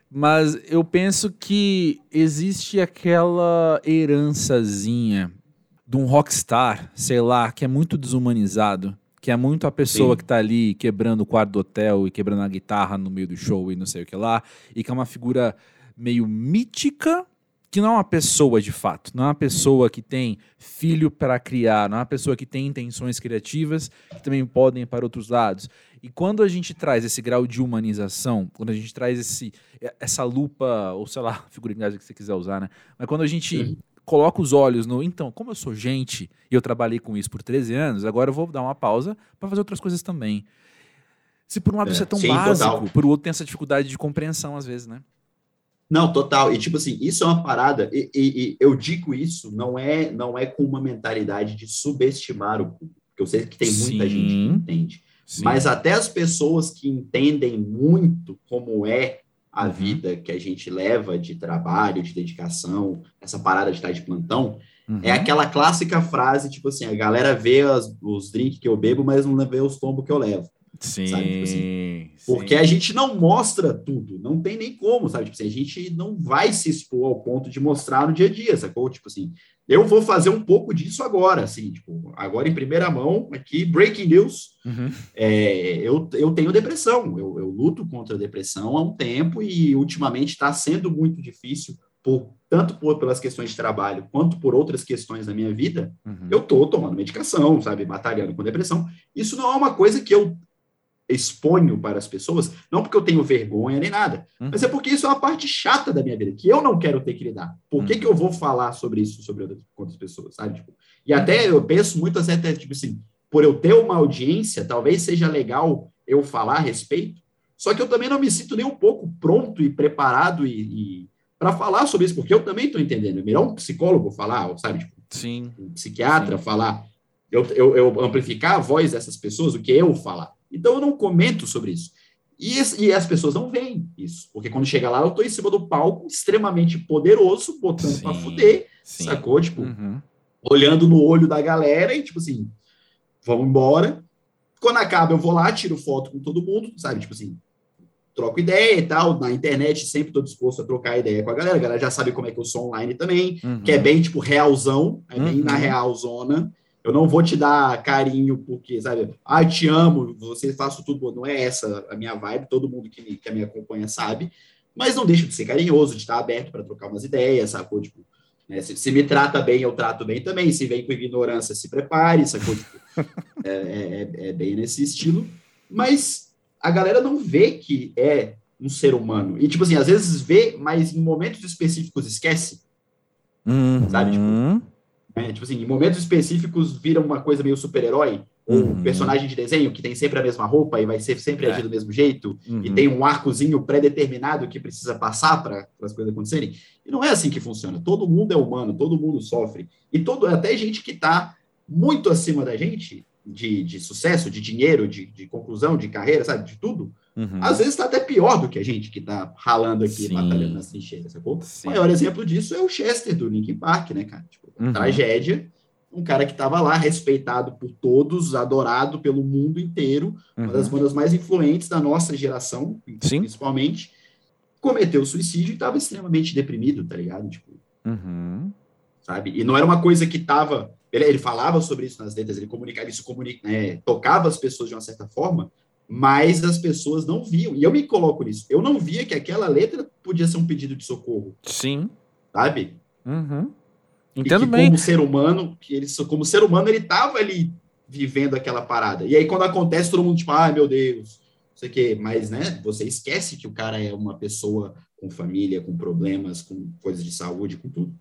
Mas eu penso que existe aquela herançazinha de um rockstar, sei lá, que é muito desumanizado, que é muito a pessoa Sim. que tá ali quebrando o quarto do hotel e quebrando a guitarra no meio do show e não sei o que lá, e que é uma figura meio mítica que não é uma pessoa de fato, não é uma pessoa que tem filho para criar, não é uma pessoa que tem intenções criativas que também podem ir para outros lados. E quando a gente traz esse grau de humanização, quando a gente traz esse, essa lupa, ou sei lá, figura que você quiser usar, né? Mas quando a gente Sim. coloca os olhos no. Então, como eu sou gente e eu trabalhei com isso por 13 anos, agora eu vou dar uma pausa para fazer outras coisas também. Se por um lado é, isso é tão sim, básico, total. por outro tem essa dificuldade de compreensão às vezes, né? Não, total. E tipo assim, isso é uma parada. E, e, e, eu digo isso não é não é com uma mentalidade de subestimar o público, porque eu sei que tem muita Sim. gente que entende. Sim. Mas até as pessoas que entendem muito como é a uhum. vida que a gente leva de trabalho, de dedicação, essa parada de estar de plantão, é uhum. é aquela clássica frase, tipo assim, a galera vê as, os drinks que eu bebo, mas não vê os tombos que eu levo. Sim, tipo assim, Porque a gente não mostra tudo, não tem nem como, sabe? Tipo assim, a gente não vai se expor ao ponto de mostrar no dia a dia, sacou? Tipo assim, eu vou fazer um pouco disso agora, assim, tipo, agora em primeira mão, aqui, breaking news, uhum. é, eu, eu tenho depressão, eu, eu luto contra a depressão há um tempo e ultimamente está sendo muito difícil, por, tanto por, pelas questões de trabalho quanto por outras questões da minha vida, uhum. eu estou tomando medicação, sabe, batalhando com depressão. Isso não é uma coisa que eu exponho para as pessoas, não porque eu tenho vergonha nem nada, uhum. mas é porque isso é uma parte chata da minha vida, que eu não quero ter que lidar. Por que, uhum. que eu vou falar sobre isso sobre outras, outras pessoas, sabe? Tipo, e até eu penso muito assim, até, tipo assim, por eu ter uma audiência, talvez seja legal eu falar a respeito, só que eu também não me sinto nem um pouco pronto e preparado e, e para falar sobre isso, porque eu também estou entendendo. É melhor um psicólogo falar, sabe? Tipo, Sim. Um psiquiatra Sim. falar, eu, eu, eu amplificar a voz dessas pessoas, o que eu falar. Então eu não comento sobre isso. E, e as pessoas não veem isso, porque quando chega lá, eu estou em cima do palco, extremamente poderoso, botando para fuder, sim. sacou? Tipo, uhum. olhando no olho da galera e tipo assim, vamos embora. Quando acaba, eu vou lá, tiro foto com todo mundo, sabe? Tipo assim, troco ideia e tal. Na internet, sempre estou disposto a trocar ideia com a galera. A galera já sabe como é que eu sou online também, uhum. que é bem, tipo, realzão, é bem uhum. na real zona. Eu não vou te dar carinho porque, sabe, ah, te amo, você faço tudo. Não é essa a minha vibe, todo mundo que, que me acompanha sabe. Mas não deixa de ser carinhoso, de estar aberto para trocar umas ideias, sacou? Tipo, né, se, se, me trata bem, eu trato bem também. Se vem com ignorância, se prepare, sacou? Tipo, é, é, é, é bem nesse estilo. Mas a galera não vê que é um ser humano. E, tipo assim, às vezes vê, mas em momentos específicos esquece. Uhum. Sabe? Tipo, né? Tipo assim, em momentos específicos vira uma coisa meio super-herói, ou uhum. personagem de desenho que tem sempre a mesma roupa e vai ser sempre é. agir do mesmo jeito, uhum. e tem um arcozinho pré-determinado que precisa passar para as coisas acontecerem. E não é assim que funciona. Todo mundo é humano, todo mundo sofre. E todo, até gente que está muito acima da gente, de, de sucesso, de dinheiro, de, de conclusão, de carreira, sabe, de tudo, Uhum. Às vezes está até pior do que a gente que está ralando aqui, Sim. batalhando nas trincheiras, sacou? Sim. O maior exemplo disso é o Chester do Linkin Park, né, cara? Tipo, uhum. tragédia, um cara que estava lá, respeitado por todos, adorado pelo mundo inteiro, uhum. uma das uhum. bandas mais influentes da nossa geração, Sim. principalmente, cometeu suicídio e estava extremamente deprimido, tá ligado? Tipo, uhum. sabe? E não era uma coisa que estava... Ele, ele, falava sobre isso nas letras, ele comunicava isso, comunica, né, tocava as pessoas de uma certa forma, mas as pessoas não viam. E eu me coloco nisso. Eu não via que aquela letra podia ser um pedido de socorro. Sim. Sabe? Uhum. Entendo e que, bem. Como ser humano, que ele, como ser humano, ele estava ali vivendo aquela parada. E aí, quando acontece, todo mundo, tipo, ai meu Deus, não sei o quê. Mas, né, você esquece que o cara é uma pessoa com família, com problemas, com coisas de saúde, com tudo.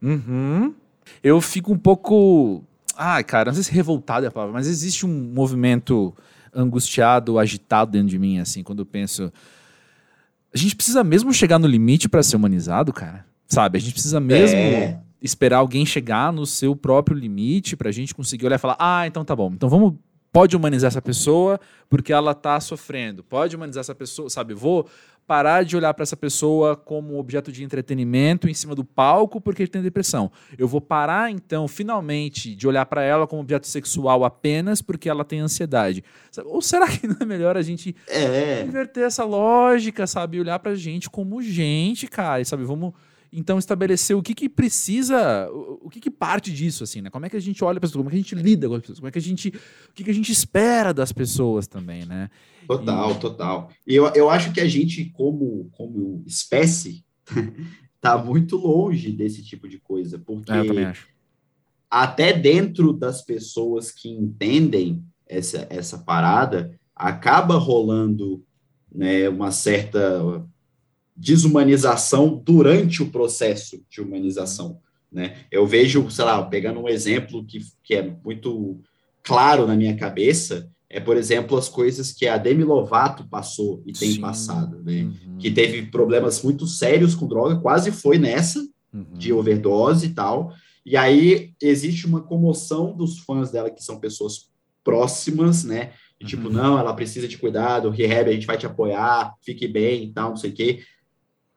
Uhum. Eu fico um pouco. Ai, cara, não sei se revoltado é a palavra, mas existe um movimento angustiado, agitado dentro de mim, assim, quando eu penso. A gente precisa mesmo chegar no limite para ser humanizado, cara. Sabe? A gente precisa mesmo é. Esperar alguém chegar no seu próprio limite pra gente conseguir olhar e falar: ah, então tá bom, então vamos. Pode humanizar essa pessoa porque ela tá sofrendo. Pode humanizar essa pessoa, sabe? Vou parar de olhar para essa pessoa como objeto de entretenimento em cima do palco porque ele tem depressão. Eu vou parar então, finalmente, de olhar para ela como objeto sexual apenas porque ela tem ansiedade. Ou será que não é melhor a gente é. inverter essa lógica, sabe, olhar para gente como gente, cara, e, sabe, vamos então estabelecer o que, que precisa, o, o que, que parte disso, assim, né? Como é que a gente olha para as pessoas, como é que a gente lida com as pessoas, como é que a gente, o que, que a gente espera das pessoas também, né? Total, e... total. E eu, eu acho que a gente, como, como espécie, tá muito longe desse tipo de coisa, porque É, eu também acho. até dentro das pessoas que entendem essa, essa parada, acaba rolando né, uma certa desumanização durante o processo de humanização. Né? Eu vejo, sei lá, pegando um exemplo que, que é muito claro na minha cabeça, é, por exemplo, as coisas que a Demi Lovato passou e tem Sim. passado, né? Uhum. Que teve problemas muito sérios com droga, quase foi nessa, Uhum. de overdose e tal. E aí existe uma comoção dos fãs dela, que são pessoas próximas, né? E, tipo, Uhum. não, ela precisa de cuidado, rehab, a gente vai te apoiar, fique bem e tal, não sei o quê.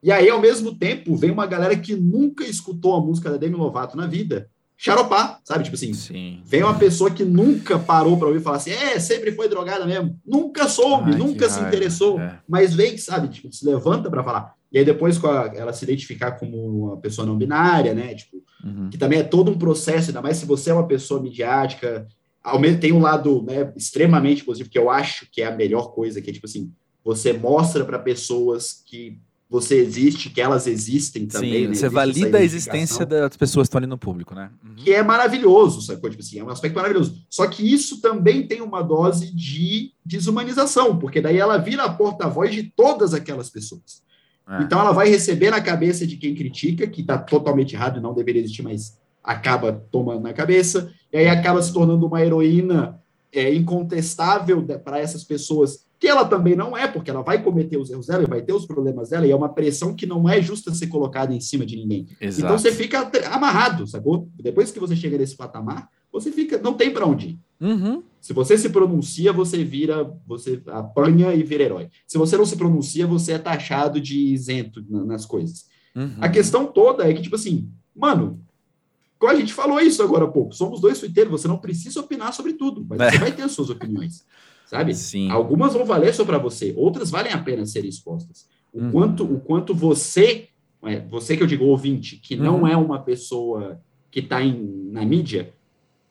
E aí, ao mesmo tempo, vem uma galera que nunca escutou a música da Demi Lovato na vida, xaropar, sabe? Tipo assim, Sim. vem uma pessoa que nunca parou para ouvir e falar assim, é, sempre foi drogada mesmo, nunca soube, Ai, nunca se raiva. interessou, É. mas vem, sabe, tipo, se levanta para falar. E aí depois com a- ela se identificar como uma pessoa não binária, né, tipo, Uhum. que também é todo um processo, ainda mais se você é uma pessoa midiática, ao mesmo tem um lado, né, extremamente positivo, que eu acho que é a melhor coisa, que é tipo assim, você mostra para pessoas que você existe, que elas existem também, Sim, né, você existe valida a existência das pessoas que estão ali no público, né? Uhum. que é maravilhoso, sacou? Tipo assim, é um aspecto maravilhoso. Só que isso também tem uma dose de desumanização, porque daí ela vira a porta-voz de todas aquelas pessoas. É. Então ela vai receber na cabeça de quem critica, que está totalmente errado e não deveria existir, mas acaba tomando na cabeça, e aí acaba se tornando uma heroína é, incontestável para essas pessoas, que ela também não é, porque ela vai cometer os erros dela e vai ter os problemas dela, e é uma pressão que não é justa ser colocada em cima de ninguém. Exato. Então você fica amarrado, sacou? Depois que você chega nesse patamar, você fica, não tem para onde ir. Uhum. Se você se pronuncia, você vira, você apanha e vira herói. Se você não se pronuncia, você é taxado de isento na- nas coisas. Uhum. A questão toda é que, tipo assim, mano, a gente falou isso agora há pouco, somos dois suiteiros, você não precisa opinar sobre tudo, mas É. você vai ter as suas opiniões, sabe? Sim. Algumas vão valer só para você, outras valem a pena serem expostas. O, Uhum. quanto, o quanto você, é, você que eu digo ouvinte, que não Uhum. é uma pessoa que está na mídia,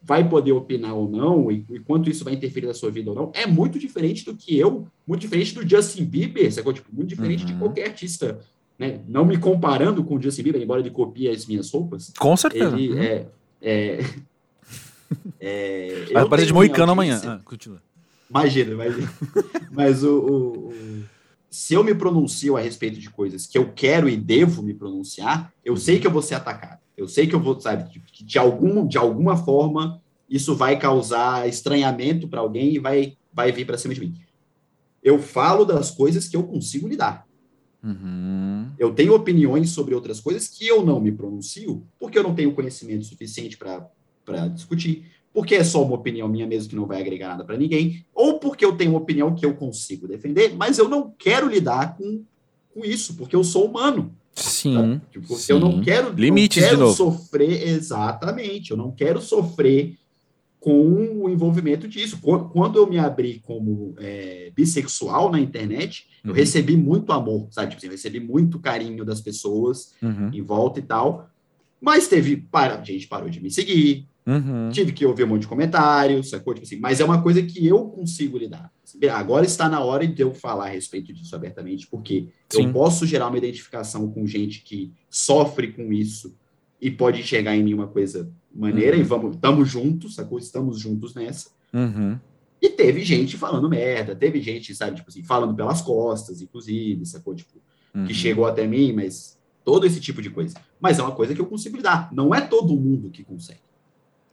vai poder opinar ou não, e, e quanto isso vai interferir na sua vida ou não, é muito diferente do que eu, muito diferente do Justin Bieber, sacou? Tipo, muito diferente de Uhum. qualquer artista. Né? Não me comparando com o Justin Bieber, embora ele copie as minhas roupas, Com certeza. ele é. é, é, Vai aparecer de moicano amanhã. Ah, continua. Imagina, imagina. Mas o, o- o- se eu me pronuncio a respeito de coisas que eu quero e devo me pronunciar, eu sei que eu vou ser atacado. Eu sei que eu vou, sabe, que de, algum, de alguma forma isso vai causar estranhamento para alguém e vai, vai vir para cima de mim. Eu falo das coisas que eu consigo lidar. Uhum. Eu tenho opiniões sobre outras coisas que eu não me pronuncio, porque eu não tenho conhecimento suficiente para discutir, porque é só uma opinião minha mesmo que não vai agregar nada para ninguém, ou porque eu tenho uma opinião que eu consigo defender, mas eu não quero lidar com, com isso, porque eu sou humano. Sim. Tipo, sim. eu não quero, Limites, não de quero novo. sofrer, exatamente, eu não quero sofrer com o envolvimento disso. Qu- Quando eu me abri como é, bissexual na internet, eu Uhum. recebi muito amor, sabe? Tipo assim, eu recebi muito carinho das pessoas Uhum. em volta e tal. Mas teve, para, gente parou de me seguir, Uhum. tive que ouvir um monte de comentários, sacou? Tipo assim, mas é uma coisa que eu consigo lidar. Agora está na hora de eu falar a respeito disso abertamente, porque Sim. eu posso gerar uma identificação com gente que sofre com isso e pode enxergar em mim uma coisa maneira Uhum. e vamos, estamos juntos, sacou? Estamos juntos nessa. Uhum. E teve gente falando merda, teve gente, sabe, tipo assim, falando pelas costas, inclusive, sacou? Tipo, Uhum. que chegou até mim, mas todo esse tipo de coisa. Mas é uma coisa que eu consigo lidar. Não é todo mundo que consegue.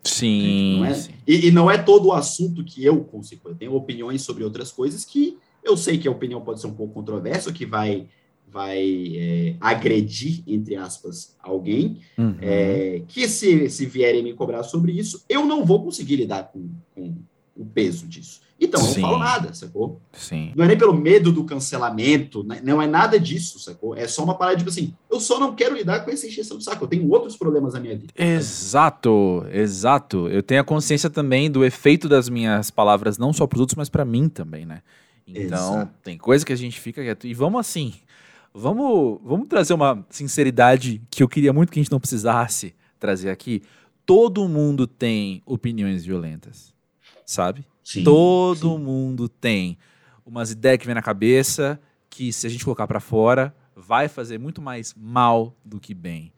Sim. Não é? sim. E, e não é todo o assunto que eu consigo. Eu tenho opiniões sobre outras coisas que eu sei que a opinião pode ser um pouco controversa, que vai, vai é, agredir, entre aspas, alguém. Uhum. É, que se, se vierem me cobrar sobre isso, eu não vou conseguir lidar com, com o peso disso. Então, eu não Sim. falo nada, sacou? Sim. Não é nem pelo medo do cancelamento, né? não é nada disso, sacou? É só uma parada, tipo assim, eu só não quero lidar com essa encheção de saco, eu tenho outros problemas na minha vida. Exato, exato. Eu tenho a consciência também do efeito das minhas palavras, não só para os outros, mas para mim também, né? Então, Exato. tem coisa que a gente fica quieto. E vamos assim, vamos, vamos trazer uma sinceridade que eu queria muito que a gente não precisasse trazer aqui. Todo mundo tem opiniões violentas, sabe? Sim, Todo sim. mundo tem umas ideias que vem na cabeça que se a gente colocar pra fora vai fazer muito mais mal do que bem.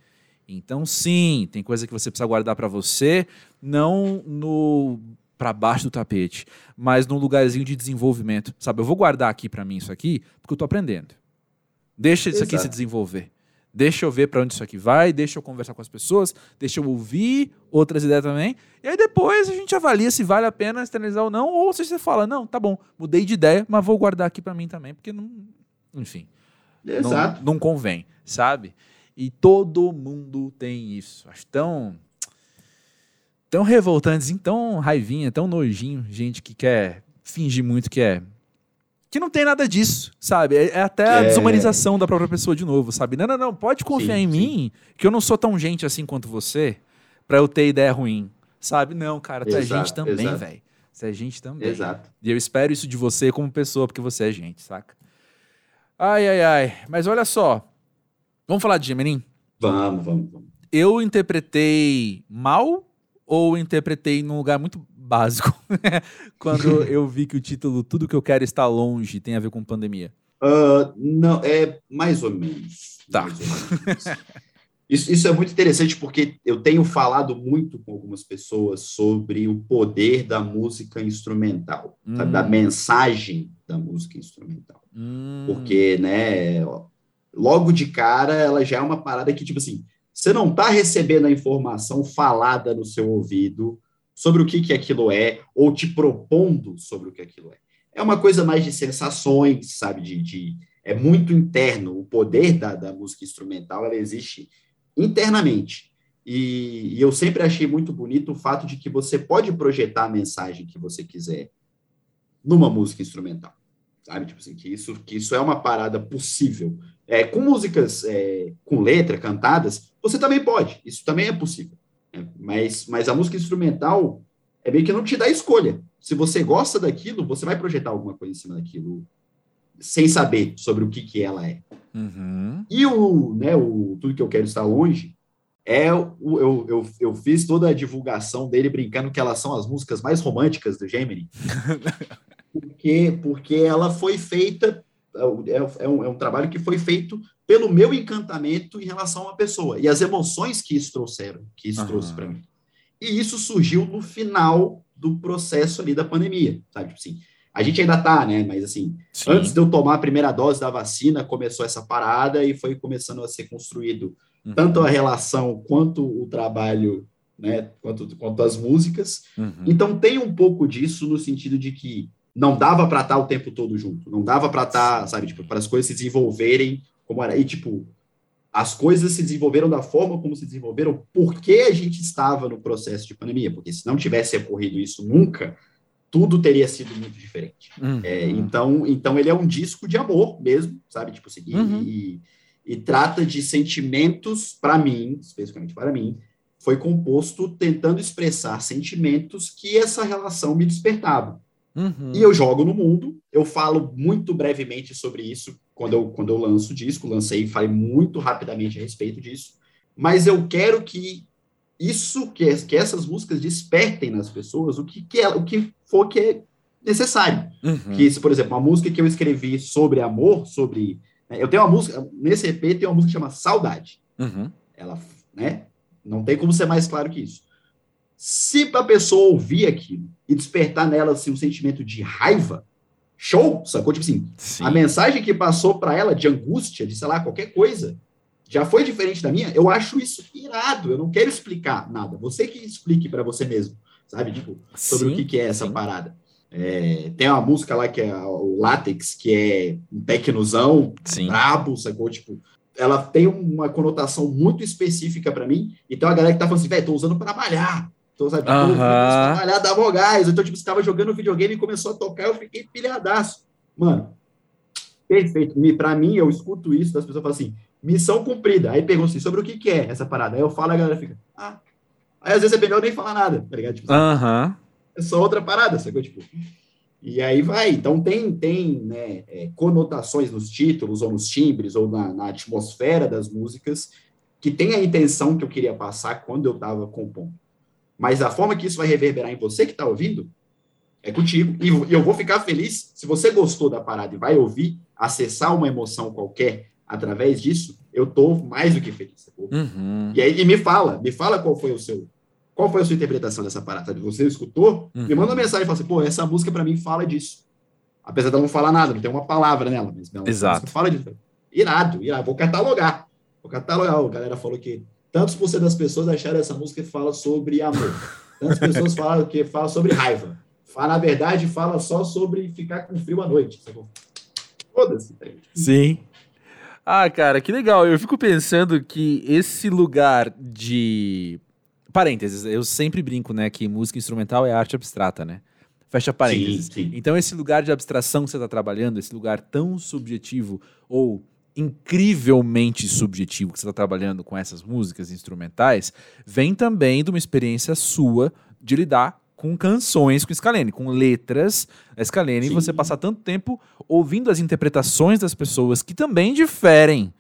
Então, sim, tem coisa que você precisa guardar para você, não no para baixo do tapete, mas num lugarzinho de desenvolvimento, sabe? Eu vou guardar aqui para mim isso aqui, porque eu tô aprendendo. Deixa isso Exato. aqui se desenvolver. Deixa eu ver para onde isso aqui vai, deixa eu conversar com as pessoas, deixa eu ouvir outras ideias também. E aí depois a gente avalia se vale a pena externalizar ou não, ou se você fala, não, tá bom, mudei de ideia, mas vou guardar aqui para mim também, porque não, enfim. Exato. Não, não convém, sabe? E todo mundo tem isso. Acho tão tão revoltantes, tão raivinha, tão nojinho, gente que quer fingir muito que é que não tem nada disso, sabe? É, é até a é... desumanização da própria pessoa de novo, sabe? Não, não, não, pode confiar sim, em sim. mim, que eu não sou tão gente assim quanto você, pra eu ter ideia ruim, sabe? Não, cara, tu é gente também, velho. Você é gente também. Exato. E eu espero isso de você como pessoa, porque você é gente, saca? Ai, ai, ai. Mas olha só. Vamos falar de Gemenin? Vamos, vamos, vamos. Eu interpretei mal ou interpretei num lugar muito básico quando eu vi que o título Tudo que eu quero está longe tem a ver com pandemia? Uh, não, é mais ou menos. Tá. Ou menos. Isso, isso, é muito interessante porque eu tenho falado muito com algumas pessoas sobre o poder da música instrumental, hum. sabe, da mensagem da música instrumental. Hum. Porque, né, logo de cara, ela já é uma parada que, tipo assim, você não está recebendo a informação falada no seu ouvido sobre o que, que aquilo é, ou te propondo sobre o que aquilo é. É uma coisa mais de sensações, sabe? De, de é muito interno. O poder da, da música instrumental ela existe internamente. E, e, eu sempre achei muito bonito o fato de que você pode projetar a mensagem que você quiser numa música instrumental, sabe? Tipo assim, que isso, que isso é uma parada possível. É, com músicas é, com letra, cantadas, você também pode, isso também é possível. Né? Mas, mas a música instrumental é meio que não te dá escolha. Se você gosta daquilo, você vai projetar alguma coisa em cima daquilo, sem saber sobre o que, que ela é. Uhum. E o, né, o Tudo Que Eu Quero Estar Longe, é o, eu, eu, eu fiz toda a divulgação dele brincando que elas são as músicas mais românticas do Gemini. porque, porque ela foi feita, é, é, um, é um trabalho que foi feito pelo meu encantamento em relação a uma pessoa e as emoções que isso trouxeram, que isso uhum. trouxe para mim. E isso surgiu no final do processo ali da pandemia, sabe? Tipo assim, a gente ainda tá, né? Mas assim, Sim. antes de eu tomar a primeira dose da vacina, começou essa parada e foi começando a ser construído uhum. tanto a relação quanto o trabalho, né? Quanto, quanto as músicas. Uhum. Então tem um pouco disso no sentido de que não dava para estar tá o tempo todo junto, não dava para estar, tá, sabe, tipo, para as coisas se desenvolverem como era. E, tipo, as coisas se desenvolveram da forma como se desenvolveram porque a gente estava no processo de pandemia, porque se não tivesse ocorrido isso nunca, tudo teria sido muito diferente. Uhum. É, então, então ele é um disco de amor mesmo, sabe? Tipo assim, uhum. e, e, trata de sentimentos para mim, especificamente para mim, foi composto tentando expressar sentimentos que essa relação me despertava. Uhum. E eu jogo no mundo, eu falo muito brevemente sobre isso quando eu, quando eu lanço o disco, lancei e falei muito rapidamente a respeito disso, mas eu quero que isso, que, que essas músicas despertem nas pessoas o que, que, é, o que for que é necessário. Uhum. Que, se, por exemplo, uma música que eu escrevi sobre amor, sobre. Né, eu tenho uma música, nesse EP tem uma música que chama Saudade. Uhum. Ela, né? Não tem como ser mais claro que isso. Se a pessoa ouvir aquilo e despertar nela assim, um sentimento de raiva, show, sacou? Tipo assim, Sim. a mensagem que passou para ela de angústia, de sei lá, qualquer coisa, já foi diferente da minha. Eu acho isso irado. Eu não quero explicar nada. Você que explique para você mesmo, sabe? Tipo, sobre Sim. o que, que é essa Sim. parada. É, tem uma música lá que é o Látex, que é um tecnozão brabo, sacou? Tipo, ela tem uma conotação muito específica para mim. Então a galera que tá falando assim, velho, tô usando para malhar. Então, sabe, uhum. trabalhar, dava gás. Então, tipo, você estava jogando videogame e começou a tocar, eu fiquei pilhadaço. Mano, perfeito. Para mim, eu escuto isso das pessoas falam assim, missão cumprida. Aí perguntam assim, sobre o que, que é essa parada? Aí eu falo, a galera fica, ah. Aí às vezes é melhor nem falar nada, tá ligado? Tipo. É só outra parada, sacou? Tipo, e aí vai. Então tem, tem né, é, conotações nos títulos, ou nos timbres, ou na, na atmosfera das músicas, que tem a intenção que eu queria passar quando eu estava compondo. Mas a forma que isso vai reverberar em você que está ouvindo é contigo. E eu vou ficar feliz se você gostou da parada e vai ouvir, acessar uma emoção qualquer através disso, eu tô mais do que feliz. Uhum. E aí e me fala, me fala qual foi o seu, qual foi a sua interpretação dessa parada. Você escutou? Uhum. Me manda uma mensagem e fala assim, pô, essa música para mim fala disso. Apesar de ela não falar nada, não tem uma palavra nela, mas ela Exato. fala disso. Irado, irado. Vou catalogar. Vou catalogar. A galera falou que tantos por cento das pessoas acharam essa música que fala sobre amor. Tantas pessoas falam que fala sobre raiva. Fala, na verdade, fala só sobre ficar com frio à noite. Foda-se. tá? Sim. Ah, cara, que legal. Eu fico pensando que esse lugar de. Parênteses, eu sempre brinco, né, que música instrumental é arte abstrata, né? Fecha parênteses. Sim, sim. Então, esse lugar de abstração que você está trabalhando, esse lugar tão subjetivo ou incrivelmente subjetivo que você está trabalhando com essas músicas instrumentais, vem também de uma experiência sua de lidar com canções com Scalene, com letras da Scalene, e você passar tanto tempo ouvindo as interpretações das pessoas que também diferem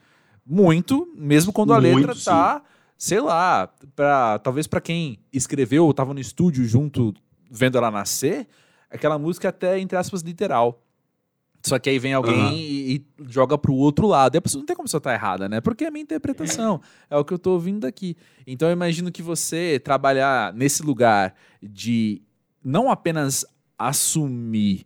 muito, mesmo quando a Muito, letra tá, sei lá, pra, talvez para quem escreveu ou estava no estúdio junto vendo ela nascer, aquela música é até, entre aspas, literal. Só que aí vem alguém Aham. e, e joga pro outro lado. E a pessoa não tem como você estar errada, né? Porque é a minha interpretação. É. o que eu tô ouvindo daqui. Então eu imagino que você trabalhar nesse lugar de não apenas assumir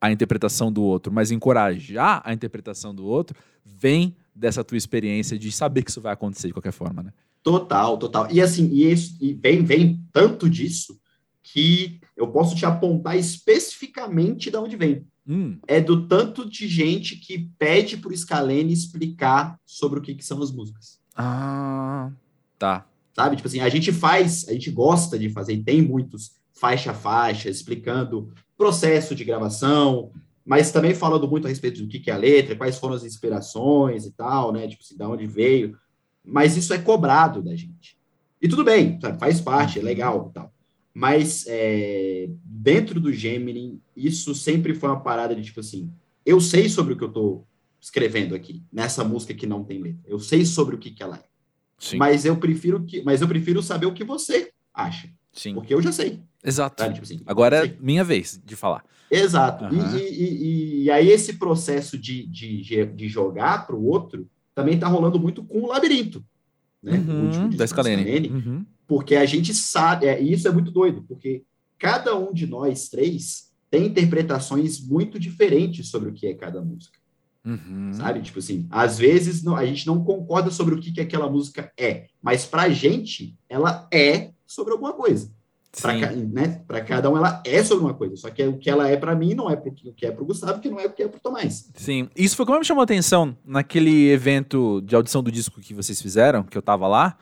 a interpretação do outro, mas encorajar a interpretação do outro, vem dessa tua experiência de saber que isso vai acontecer de qualquer forma, né? Total, total. E assim, e isso e vem, vem tanto disso que eu posso te apontar especificamente de onde vem. Hum, É do tanto de gente que pede pro Scalene explicar sobre o que, que são as músicas. ah, tá. Sabe? Tipo assim, a gente faz, a gente gosta de fazer, e tem muitos faixa a faixa, explicando processo de gravação, mas também falando muito a respeito do que, que é a letra, quais foram as inspirações e tal, né? Tipo assim, da onde veio. Mas isso é cobrado da gente. E tudo bem, sabe? faz parte, é legal e tal. Mas é, dentro do Gemini, isso sempre foi uma parada de tipo assim, eu sei sobre o que eu tô escrevendo aqui, nessa música que não tem letra. Eu sei sobre o que, que ela é. Sim. Mas eu prefiro que, mas eu prefiro saber o que você acha, Sim. porque eu já sei. Exato. Sabe? Tipo assim, Agora é minha vez de falar. Exato. E- Aham. E, e- e aí esse processo de, de, de jogar para o outro também está rolando muito com o labirinto. Né? O Uhum, último disco da Scalene. Scalene, Uhum. Porque a gente sabe, é, e isso é muito doido, porque cada um de nós três tem interpretações muito diferentes sobre o que é cada música, Uhum. sabe? Tipo assim, às vezes não- a gente não concorda sobre o que, que aquela música é, mas pra gente ela é sobre alguma coisa. Sim. ca- né? Cada um ela é sobre uma coisa, só que o que ela é pra mim não é pro, o que é pro Gustavo, que não é o que é pro Tomás. Sim. Isso foi como me chamou a atenção naquele evento de audição do disco que vocês fizeram, que eu tava lá,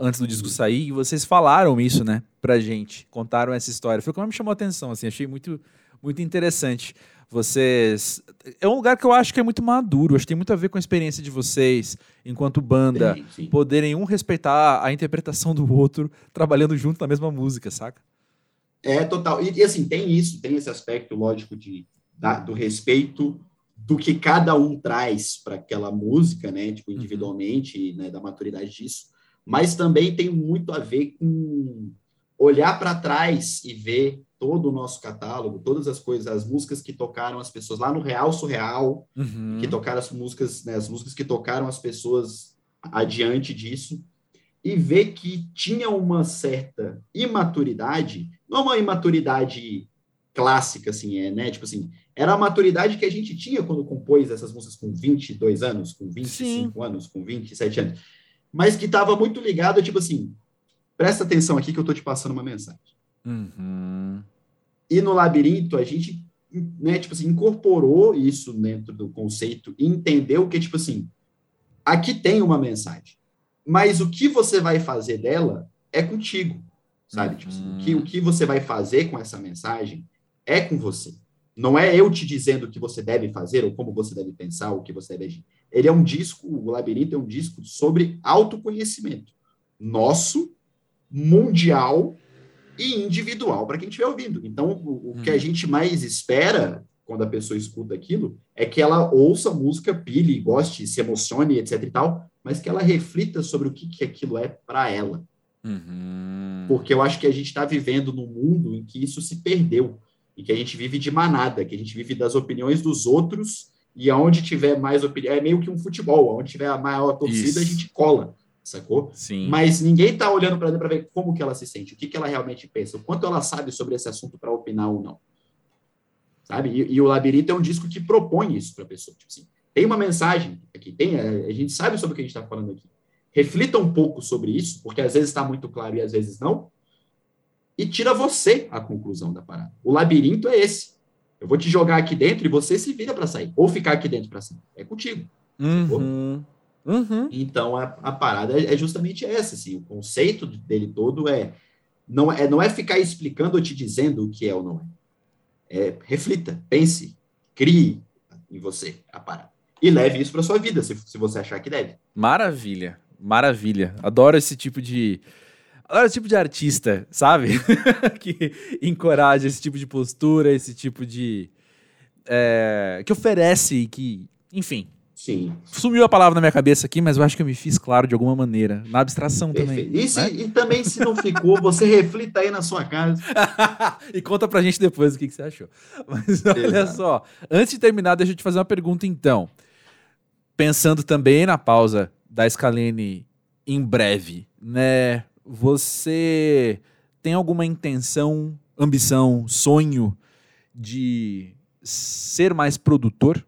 antes do disco sair, e vocês falaram isso, né, pra gente, contaram essa história. Foi como me chamou a atenção, assim, achei muito, muito interessante. Vocês. É um lugar que eu acho que é muito maduro, acho que tem muito a ver com a experiência de vocês, enquanto banda, Sim, sim. poderem um respeitar a interpretação do outro, trabalhando junto na mesma música, saca? É total. E, e, assim, tem isso, tem esse aspecto lógico de, da- do respeito do que cada um traz para aquela música, né? Tipo, individualmente, né, da maturidade disso. Mas também tem muito a ver com olhar para trás e ver todo o nosso catálogo, todas as coisas, as músicas que tocaram as pessoas lá no Real Surreal, Uhum. que tocaram as músicas, né, as músicas que tocaram as pessoas adiante disso, e ver que tinha uma certa imaturidade, não uma imaturidade clássica, assim, é, né? Tipo assim, era a maturidade que a gente tinha quando compôs essas músicas com 22 anos, com 25 anos, com 27 anos, mas que estava muito ligado, tipo assim, presta atenção aqui que eu tô te passando uma mensagem. Uhum. E no labirinto, a gente, né, tipo assim, incorporou isso dentro do conceito e entendeu que, tipo assim, aqui tem uma mensagem, mas o que você vai fazer dela é contigo, sabe? Tipo assim, o, que, o que você vai fazer com essa mensagem é com você. Não é eu te dizendo o que você deve fazer ou como você deve pensar, ou o que você deve agir. Ele é um disco, o Labirinto é um disco sobre autoconhecimento nosso, mundial e individual para quem estiver ouvindo. Então, o, o que a Uhum. gente mais espera quando a pessoa escuta aquilo é que ela ouça a música, pile, goste, se emocione, etc e tal, mas que ela reflita sobre o que, que aquilo é para ela. Uhum. Porque eu acho que a gente está vivendo num mundo em que isso se perdeu e que a gente vive de manada, que a gente vive das opiniões dos outros e aonde tiver mais opinião, é meio que um futebol, onde tiver a maior torcida, Isso. a gente cola, sacou? Sim. Mas ninguém tá olhando para ela para ver como que ela se sente, o que, que ela realmente pensa, o quanto ela sabe sobre esse assunto para opinar ou não. Sabe? E, e, o Labirinto é um disco que propõe isso para a pessoa. Tipo assim, tem uma mensagem aqui, tem, a gente sabe sobre o que a gente está falando aqui. Reflita um pouco sobre isso, porque às vezes está muito claro e às vezes não, e tira você a conclusão da parada. O labirinto é esse. Eu vou te jogar aqui dentro e você se vira para sair. Ou ficar aqui dentro para sair. É contigo. Uhum. Uhum. Então a, a parada é, é justamente essa. Assim, o conceito dele todo é não, é não é ficar explicando ou te dizendo o que é ou não é. É reflita, pense, crie em você a parada. E leve isso para sua vida, se, se você achar que deve. Maravilha, maravilha. Adoro esse tipo de Olha o tipo de artista, sabe? que encoraja esse tipo de postura, esse tipo de. É, que oferece, que. Enfim. Sim. Sumiu a palavra na minha cabeça aqui, mas eu acho que eu me fiz claro de alguma maneira. Na abstração Perfeito. também. E, se, né? e, também, se não ficou, você reflita aí na sua casa. e conta pra gente depois o que, que você achou. Mas olha Exato. só. Antes de terminar, deixa eu te fazer uma pergunta então. Pensando também na pausa da Scalene em breve, né? Você tem alguma intenção, ambição, sonho de ser mais produtor?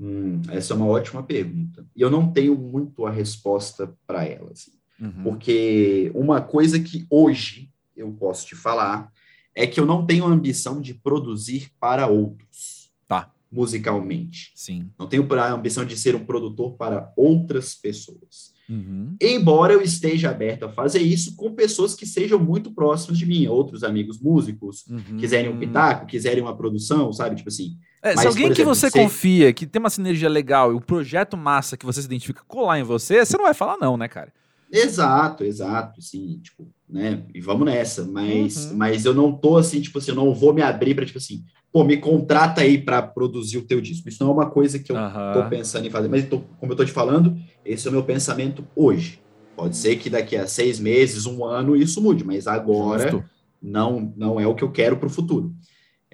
Hum, essa é uma ótima pergunta. E eu não tenho muito a resposta para ela. Assim. Uhum. Porque uma coisa que hoje eu posso te falar é que eu não tenho a ambição de produzir para outros. Tá. Musicalmente. Sim. Não tenho a ambição de ser um produtor para outras pessoas. Uhum. Embora eu esteja aberto a fazer isso com pessoas que sejam muito próximas de mim, outros amigos músicos, uhum. quiserem um pitaco, quiserem uma produção, sabe? Tipo assim. É, Mas, se alguém exemplo, que você confia, que tem uma sinergia legal e o projeto massa que você se identifica colar em você, você não vai falar não, né, cara? Exato, exato, sim, tipo, né? E vamos nessa, mas, uhum. mas eu não tô assim, tipo assim, eu não vou me abrir para tipo assim, pô, me contrata aí para produzir o teu disco. Isso não é uma coisa que eu uhum. tô pensando em fazer, mas tô, como eu tô te falando, esse é o meu pensamento hoje. Pode ser que daqui a seis meses, um ano, isso mude, mas agora não, não é o que eu quero para o futuro.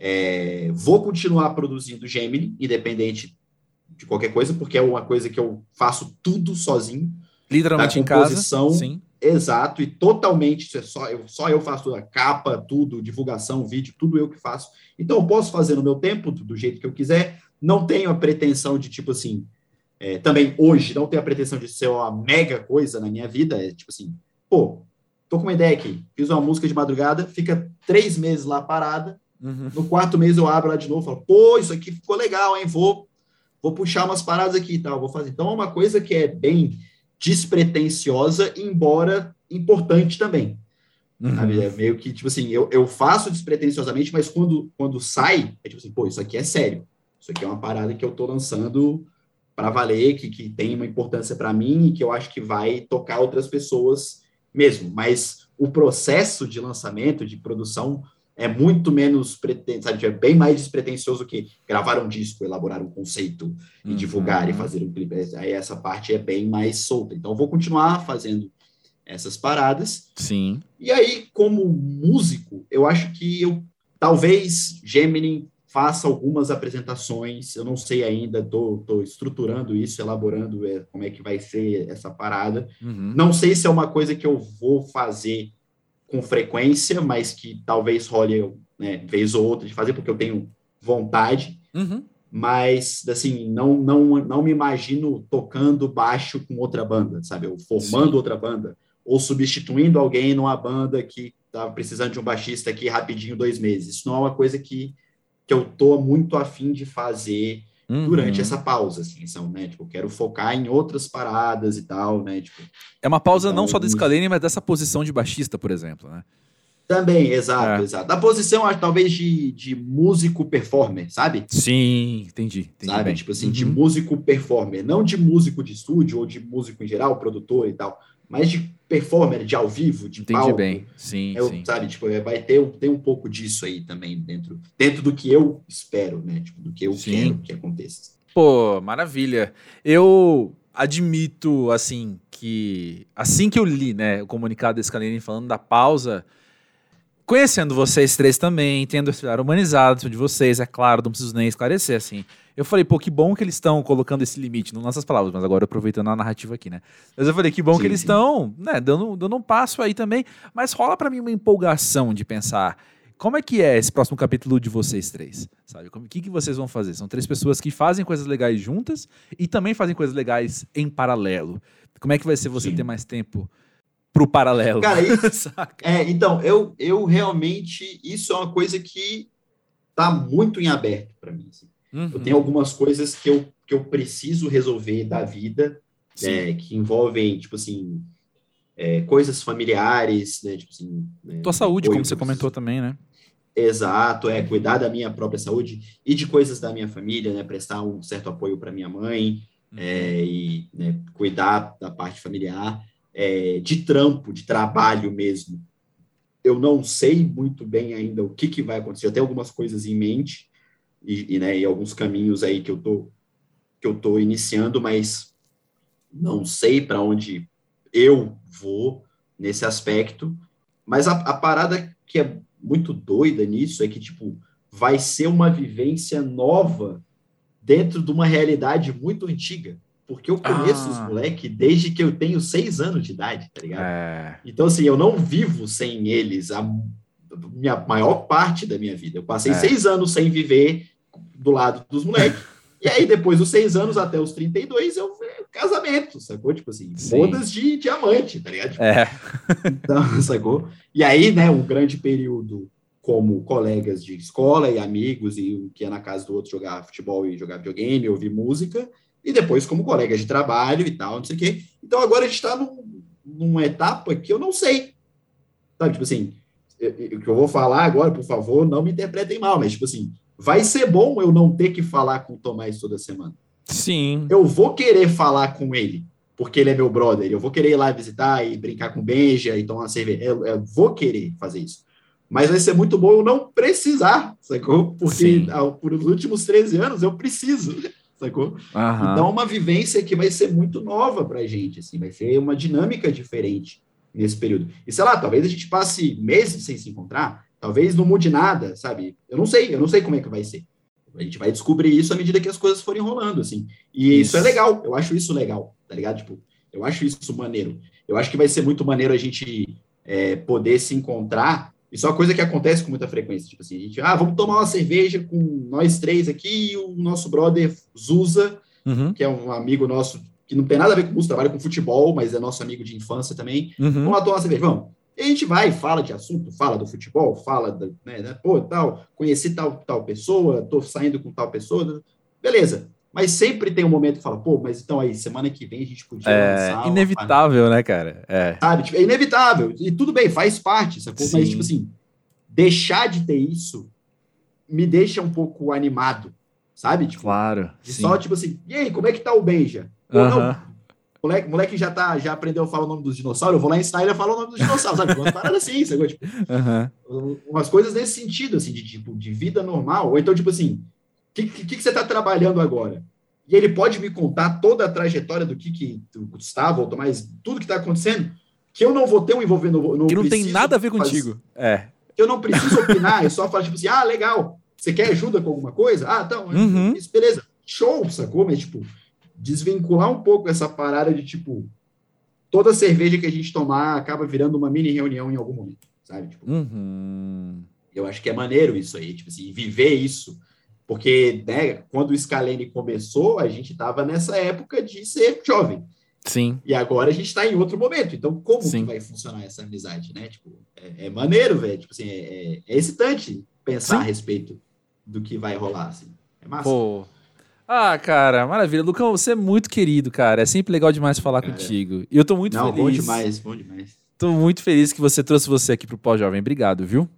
É, vou continuar produzindo Gemini, independente de qualquer coisa, porque é uma coisa que eu faço tudo sozinho. Literalmente em casa. Sim. Exato, e totalmente, é só eu, só eu faço a capa, tudo, divulgação, vídeo, tudo eu que faço. Então eu posso fazer no meu tempo, do jeito que eu quiser. Não tenho a pretensão de, tipo assim, é, também hoje, não tenho a pretensão de ser uma mega coisa na minha vida. É tipo assim, pô, tô com uma ideia aqui, fiz uma música de madrugada, fica três meses lá parada. Uhum. No quarto mês eu abro lá de novo e falo, pô, isso aqui ficou legal, hein? Vou, vou puxar umas paradas aqui e tal, vou fazer. Então é uma coisa que é bem despretensiosa, embora importante também. Uhum. É meio que, tipo assim, eu, eu faço despretensiosamente, mas quando, quando sai, é tipo assim, pô, isso aqui é sério. Isso aqui é uma parada que eu tô lançando para valer, que, que tem uma importância para mim e que eu acho que vai tocar outras pessoas mesmo. Mas o processo de lançamento, de produção, é muito menos pretensioso, é bem mais despretensioso que gravar um disco, elaborar um conceito e uhum. divulgar e fazer um clipe. Aí essa parte é bem mais solta. Então, eu vou continuar fazendo essas paradas. Sim. E aí, como músico, eu acho que eu talvez Gemini faça algumas apresentações. Eu não sei ainda, estou estruturando isso, elaborando é, como é que vai ser essa parada. Uhum. Não sei se é uma coisa que eu vou fazer com frequência, mas que talvez role né, vez ou outra de fazer, porque eu tenho vontade. Uhum. Mas, assim, não, não, não me imagino tocando baixo com outra banda, sabe? Ou formando Sim. outra banda, ou substituindo alguém numa banda que estava precisando de um baixista aqui rapidinho, dois meses. Isso não é uma coisa que, que eu tô muito afim de fazer uhum. durante essa pausa, assim, são, né, tipo, quero focar em outras paradas e tal, né, tipo... É uma pausa então, não só da Scalene, mas dessa posição de baixista, por exemplo, né? Também, exato, é. exato. Da posição, talvez, de, de músico performer, sabe? Sim, entendi. entendi sabe? Bem. Tipo assim, uhum. de músico performer, não de músico de estúdio ou de músico em geral, produtor e tal, mas de performer, de ao vivo, de Entendi palco. bem, sim, é, sim. Sabe, tipo, é, vai ter, ter um pouco disso aí também dentro, dentro do que eu espero, né? Tipo, do que eu sim. quero que aconteça. Pô, maravilha. Eu admito, assim, que assim que eu li, né, o comunicado da Scalene falando da pausa, conhecendo vocês três também, tendo esse olhar humanizado de vocês, é claro, não preciso nem esclarecer, assim. Eu falei, pô, que bom que eles estão colocando esse limite, não nossas palavras, mas agora aproveitando a narrativa aqui, né? Mas eu falei, que bom Sim, que eles estão, né, dando, dando um passo aí também. Mas rola pra mim uma empolgação de pensar, como é que é esse próximo capítulo de vocês três? Sabe? O que, que vocês vão fazer? São três pessoas que fazem coisas legais juntas e também fazem coisas legais em paralelo. Como é que vai ser você Sim. ter mais tempo pro paralelo? Cara, isso? É, então, eu, eu realmente, isso é uma coisa que tá muito em aberto para mim. assim. Eu Uhum. tenho algumas coisas que eu, que eu preciso resolver da vida, Sim. é, que envolvem, tipo assim, é, coisas familiares, né, tipo assim... né, Tua saúde, apoio como você eu comentou também, né? Exato, é cuidar da minha própria saúde e de coisas da minha família, né, prestar um certo apoio para minha mãe, é, e né, cuidar da parte familiar, é, de trampo, de trabalho mesmo. Eu não sei muito bem ainda o que, que vai acontecer. Eu tenho algumas coisas em mente e, e, né, e alguns caminhos aí que eu tô que eu tô iniciando, mas não sei para onde eu vou nesse aspecto. Mas a, a parada que é muito doida nisso é que tipo vai ser uma vivência nova dentro de uma realidade muito antiga. Porque eu conheço Ah. os moleques desde que eu tenho seis anos de idade, tá ligado? É. Então, assim, eu não vivo sem eles a minha maior parte da minha vida. Eu passei É. seis anos sem viver do lado dos moleques. e aí, depois dos seis anos até os 32, eu casamento, sacou? Tipo assim, Sim. bodas de diamante, tá ligado? Tipo, É. então, sacou? E aí, né, um grande período como colegas de escola e amigos, e um que ia na casa do outro jogar futebol e jogar videogame, ouvir música, e depois como colegas de trabalho e tal, não sei o quê. Então agora a gente está num, numa etapa que eu não sei. Sabe, tipo assim, o que eu vou falar agora, por favor, não me interpretem mal, mas tipo assim, vai ser bom eu não ter que falar com o Tomás toda semana Sim. eu vou querer falar com ele, porque ele é meu brother. Eu vou querer ir lá visitar e brincar com o Benja e tomar uma cerveja. Eu, eu vou querer fazer isso. Mas vai ser muito bom eu não precisar, sacou? Porque ao- por os últimos 13 anos eu preciso, sacou? Aham. Então, é uma vivência que vai ser muito nova pra gente, assim, vai ser uma dinâmica diferente nesse período. E sei lá, talvez a gente passe meses sem se encontrar, talvez não mude nada, sabe? Eu não sei, eu não sei como é que vai ser. A gente vai descobrir isso à medida que as coisas forem rolando, assim. E isso, Isso. é legal, eu acho isso legal, tá ligado? Tipo, eu acho isso maneiro. Eu acho que vai ser muito maneiro a gente é, poder se encontrar. Isso é uma coisa que acontece com muita frequência. Tipo assim, a gente, ah, vamos tomar uma cerveja com nós três aqui e o nosso brother Zuza, Uhum. que é um amigo nosso que não tem nada a ver com música, trabalha com futebol, mas é nosso amigo de infância também. Uhum. Vamos lá tomar uma cerveja, vamos. E a gente vai, fala de assunto, fala do futebol, fala, da, né, né, pô, tal, conheci tal, tal pessoa, tô saindo com tal pessoa, beleza. Mas sempre tem um momento que fala, pô, mas então aí, semana que vem a gente podia É lançar uma inevitável, né, cara? É. sabe? Tipo, é inevitável. E tudo bem, faz parte, sacou? Sim. Mas, tipo assim, deixar de ter isso me deixa um pouco animado, sabe? Tipo, Claro. sim. só, tipo assim, e aí, como é que tá o Benja? Pô, não, Aham. moleque, moleque já, tá, já aprendeu a falar o nome dos dinossauros, eu vou lá ensinar ele a falar o nome dos dinossauros, sabe? Umas paradas assim, sacou? Tipo, Aham. umas coisas nesse sentido, assim, de tipo, de vida normal. Ou então, tipo assim, que, que, que você tá trabalhando agora? E ele pode me contar toda a trajetória do que, que do Gustavo, ou Tomás, tudo que tá acontecendo, que eu não vou ter um envolvendo. Não Que não tem nada a ver fazer- contigo. É. que eu não preciso opinar, eu só falo, tipo assim, ah, legal, você quer ajuda com alguma coisa? Ah, então, Uhum. isso, beleza. Show, sacou? Mas, tipo, desvincular um pouco essa parada de, tipo, toda cerveja que a gente tomar acaba virando uma mini reunião em algum momento, sabe? Tipo, Uhum. eu acho que é maneiro isso aí, tipo assim, viver isso. Porque, né, quando o Scalene começou, a gente tava nessa época de ser jovem. Sim. E agora a gente está em outro momento. Então, como Sim. que vai funcionar essa amizade, né? Tipo, é, é maneiro, velho. Tipo assim, é, é- é excitante pensar Sim. a respeito do que vai rolar, assim. É massa. Pô. Ah, cara, maravilha. Lucão, você é muito querido, cara. É sempre legal demais falar Cara. contigo. E eu tô muito Não, feliz. bom demais, bom demais. Tô muito feliz que você trouxe você aqui pro Pós-Jovem. Obrigado, viu?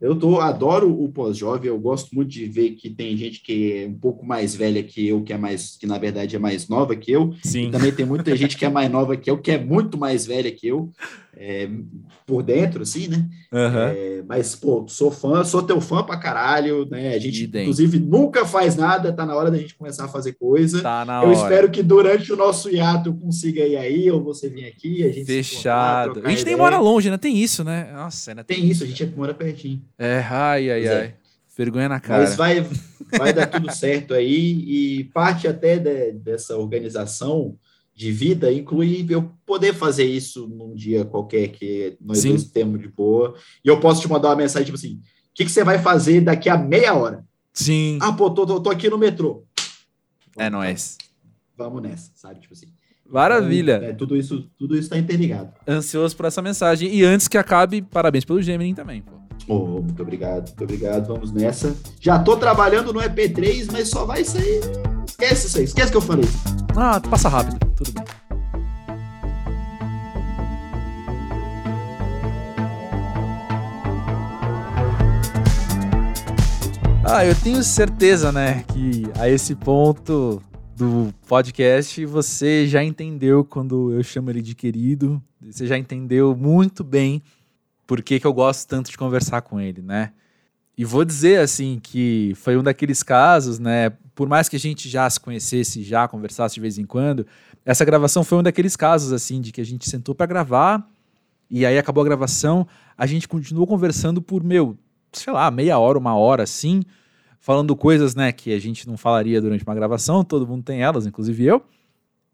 Eu tô, adoro o pós-jovem, eu gosto muito de ver que tem gente que é um pouco mais velha que eu, que é mais, que na verdade é mais nova que eu. Sim. E também tem muita gente que é mais nova que eu, que é muito mais velha que eu, é, por dentro, assim, né? Uhum. É, mas, pô, sou fã, sou teu fã pra caralho, né? A gente, Idem. inclusive, nunca faz nada, tá na hora da gente começar a fazer coisa. Tá na eu hora. espero que durante o nosso hiato eu consiga ir aí, ou você vir aqui, a gente Fechado. A gente nem ideia. mora longe, né? Tem isso, né? Nossa, ainda Tem isso, a gente mora pertinho. É, ai, ai, é. ai. Vergonha na cara. Mas vai, vai dar tudo certo aí, e parte até de- dessa organização de vida inclui eu poder fazer isso num dia qualquer que nós Sim. dois temos de boa, e eu posso te mandar uma mensagem tipo assim, o que, que você vai fazer daqui a meia hora? Sim. Ah, pô, tô, tô, tô aqui no metrô. É nóis. Vamos nessa, sabe? Tipo assim. Maravilha. Então, é, tudo isso tudo isso está interligado. Ansioso por essa mensagem. E antes que acabe, parabéns pelo Gemini também, pô. Oh, muito obrigado, muito obrigado. Vamos nessa. Já tô trabalhando no EP3, mas só vai sair. Esquece isso aí, esquece que eu falei. Ah, passa rápido. Tudo bem. Ah, eu tenho certeza, né, que a esse ponto do podcast você já entendeu quando eu chamo ele de querido. Você já entendeu muito bem por que, que eu gosto tanto de conversar com ele, né? E vou dizer assim que foi um daqueles casos, né? Por mais que a gente já se conhecesse, já conversasse de vez em quando, essa gravação foi um daqueles casos assim de que a gente sentou para gravar e aí acabou a gravação, a gente continuou conversando por meu, sei lá, meia hora, uma hora assim, falando coisas, né, que a gente não falaria durante uma gravação, todo mundo tem elas, inclusive eu.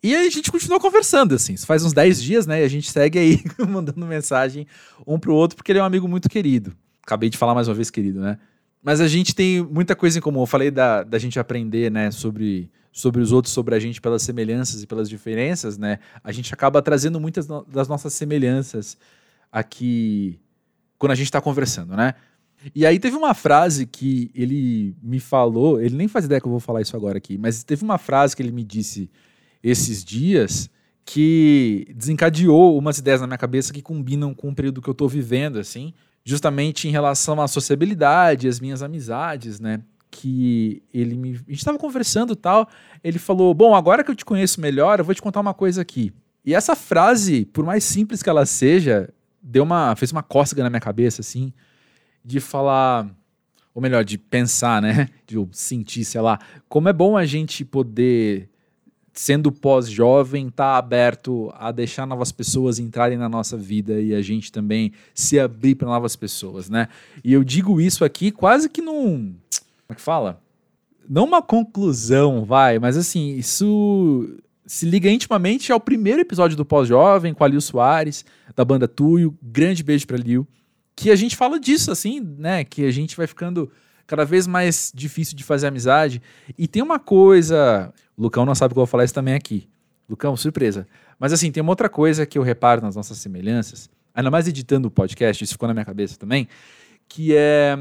E aí a gente continuou conversando, assim. Isso faz uns 10 dias, né? E a gente segue aí mandando mensagem um pro outro, porque ele é um amigo muito querido. Acabei de falar mais uma vez, querido, né? Mas a gente tem muita coisa em comum. Eu falei da, da gente aprender, né, sobre, sobre os outros, sobre a gente pelas semelhanças e pelas diferenças, né? A gente acaba trazendo muitas no- das nossas semelhanças aqui quando a gente está conversando, né? E aí teve uma frase que ele me falou, ele nem faz ideia que eu vou falar isso agora aqui, mas teve uma frase que ele me disse esses dias que desencadeou umas ideias na minha cabeça que combinam com o período que eu tô vivendo, assim, justamente em relação à sociabilidade, às minhas amizades, né? Que ele me. A gente tava conversando tal. Ele falou: Bom, agora que eu te conheço melhor, eu vou te contar uma coisa aqui. E essa frase, por mais simples que ela seja, deu uma. fez uma cócega na minha cabeça, assim, de falar. Ou melhor, de pensar, né? De sentir, sei lá. Como é bom a gente poder sendo pós-jovem, tá aberto a deixar novas pessoas entrarem na nossa vida e a gente também se abrir para novas pessoas, né? E eu digo isso aqui quase que num. Como é que fala? Não uma conclusão, vai, mas assim, isso se liga intimamente ao primeiro episódio do Pós-Jovem com a Lil Soares, da banda Tuyo. Grande beijo pra Lil. Que a gente fala disso, assim, né? Que a gente vai ficando cada vez mais difícil de fazer amizade. E tem uma coisa. O Lucão não sabe que eu vou falar isso também aqui. Lucão, surpresa. Mas assim, tem uma outra coisa que eu reparo nas nossas semelhanças, ainda mais editando o podcast, isso ficou na minha cabeça também, que é.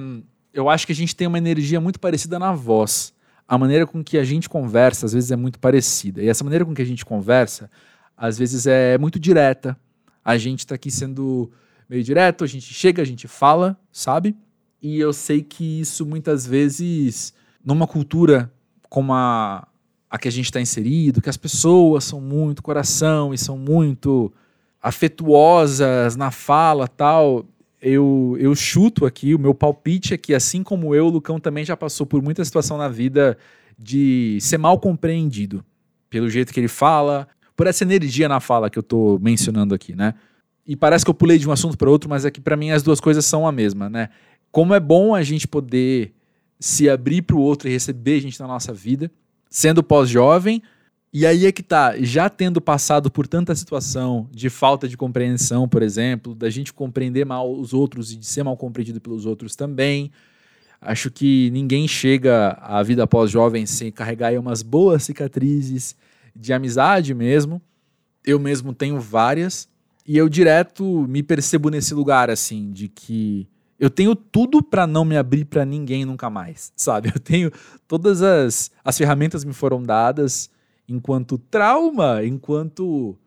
Eu acho que a gente tem uma energia muito parecida na voz. A maneira com que a gente conversa, às vezes, é muito parecida. E essa maneira com que a gente conversa, às vezes, é muito direta. A gente tá aqui sendo meio direto, a gente chega, a gente fala, sabe? E eu sei que isso muitas vezes, numa cultura como a, a que a gente está inserido, que as pessoas são muito coração e são muito afetuosas na fala tal, eu, eu chuto aqui, o meu palpite é que, assim como eu, o Lucão também já passou por muita situação na vida de ser mal compreendido pelo jeito que ele fala, por essa energia na fala que eu tô mencionando aqui, né? E parece que eu pulei de um assunto para outro, mas é que para mim as duas coisas são a mesma, né? Como é bom a gente poder se abrir para o outro e receber gente na nossa vida, sendo pós-jovem, e aí é que tá, já tendo passado por tanta situação de falta de compreensão, por exemplo, da gente compreender mal os outros e de ser mal compreendido pelos outros também. Acho que ninguém chega à vida pós-jovem sem carregar aí umas boas cicatrizes de amizade mesmo. Eu mesmo tenho várias e eu direto me percebo nesse lugar assim de que eu tenho tudo para não me abrir para ninguém nunca mais, sabe? Eu tenho todas as as ferramentas me foram dadas enquanto trauma, enquanto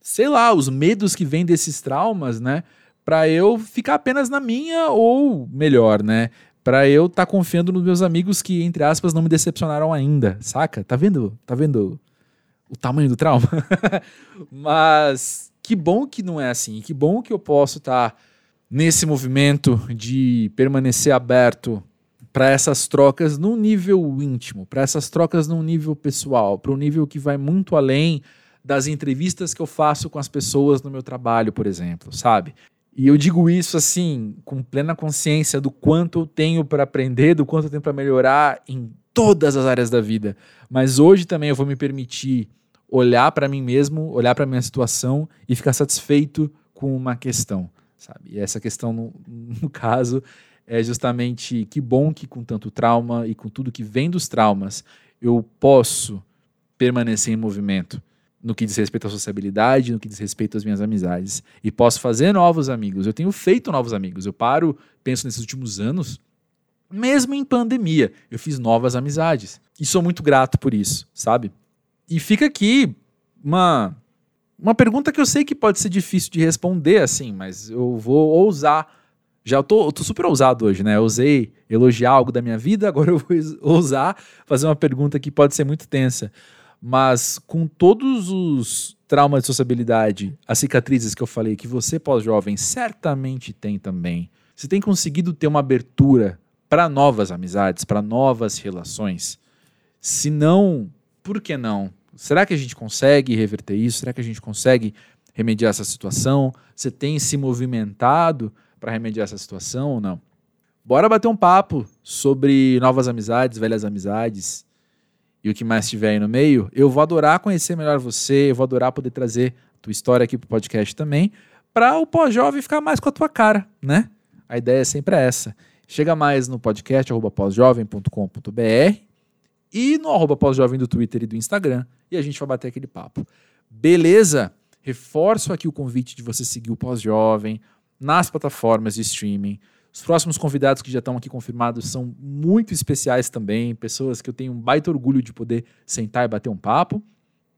sei lá, os medos que vêm desses traumas, né? para eu ficar apenas na minha ou melhor, né? Para eu estar tá confiando nos meus amigos que entre aspas não me decepcionaram ainda, saca? Tá vendo? Tá vendo o tamanho do trauma? Mas que bom que não é assim, que bom que eu posso estar tá nesse movimento de permanecer aberto para essas trocas num nível íntimo, para essas trocas num nível pessoal, para um nível que vai muito além das entrevistas que eu faço com as pessoas no meu trabalho, por exemplo, sabe? E eu digo isso assim, com plena consciência do quanto eu tenho para aprender, do quanto eu tenho para melhorar em todas as áreas da vida. Mas hoje também eu vou me permitir olhar para mim mesmo, olhar para minha situação e ficar satisfeito com uma questão, sabe? E essa questão no, no caso é justamente que bom que com tanto trauma e com tudo que vem dos traumas, eu posso permanecer em movimento no que diz respeito à sociabilidade, no que diz respeito às minhas amizades. E posso fazer novos amigos. Eu tenho feito novos amigos. Eu paro, penso nesses últimos anos, mesmo em pandemia, eu fiz novas amizades. E sou muito grato por isso, sabe? E fica aqui uma, uma pergunta que eu sei que pode ser difícil de responder assim, mas eu vou ousar. Já eu tô, eu tô super ousado hoje, né? Eu usei elogiar algo da minha vida, agora eu vou ousar fazer uma pergunta que pode ser muito tensa. Mas com todos os traumas de sociabilidade, as cicatrizes que eu falei que você, pós-jovem, certamente tem também. Você tem conseguido ter uma abertura para novas amizades, para novas relações? Se não, por que não? Será que a gente consegue reverter isso? Será que a gente consegue remediar essa situação? Você tem se movimentado para remediar essa situação ou não? Bora bater um papo sobre novas amizades, velhas amizades, e o que mais tiver aí no meio, eu vou adorar conhecer melhor você, eu vou adorar poder trazer tua história aqui pro podcast também, para o pós-jovem ficar mais com a tua cara, né? A ideia é sempre essa. Chega mais no podcast pós-jovem.com.br e no arroba pós-jovem do Twitter e do Instagram e a gente vai bater aquele papo. Beleza? Reforço aqui o convite de você seguir o Pós-Jovem nas plataformas de streaming, os próximos convidados que já estão aqui confirmados são muito especiais também, pessoas que eu tenho um baita orgulho de poder sentar e bater um papo.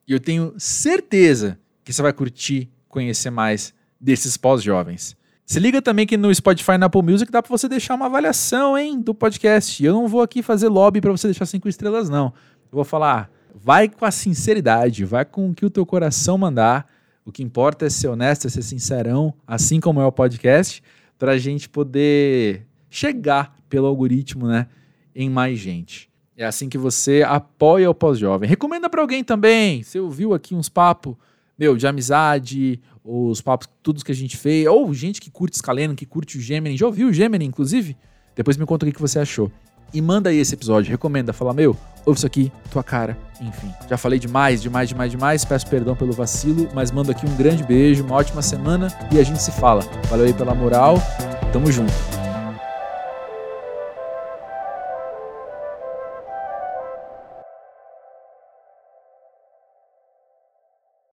E eu tenho certeza que você vai curtir conhecer mais desses pós-jovens. Se liga também que no Spotify e na Apple Music dá para você deixar uma avaliação, hein, do podcast. Eu não vou aqui fazer lobby para você deixar cinco estrelas, não. Eu vou falar, vai com a sinceridade, vai com o que o teu coração mandar. O que importa é ser honesto, é ser sincerão, assim como é o podcast para a gente poder chegar pelo algoritmo, né, em mais gente. É assim que você apoia o pós-jovem. Recomenda para alguém também. Você ouviu aqui uns papos, meu, de amizade, os papos, tudo que a gente fez, ou gente que curte Scaleno, que curte o Gemini. Já ouviu o Gemini, inclusive? Depois me conta o que você achou. E manda aí esse episódio, recomenda, fala, meu, ouve isso aqui, tua cara, enfim. Já falei demais, demais, demais, demais, peço perdão pelo vacilo, mas mando aqui um grande beijo, uma ótima semana e a gente se fala. Valeu aí pela moral, tamo junto.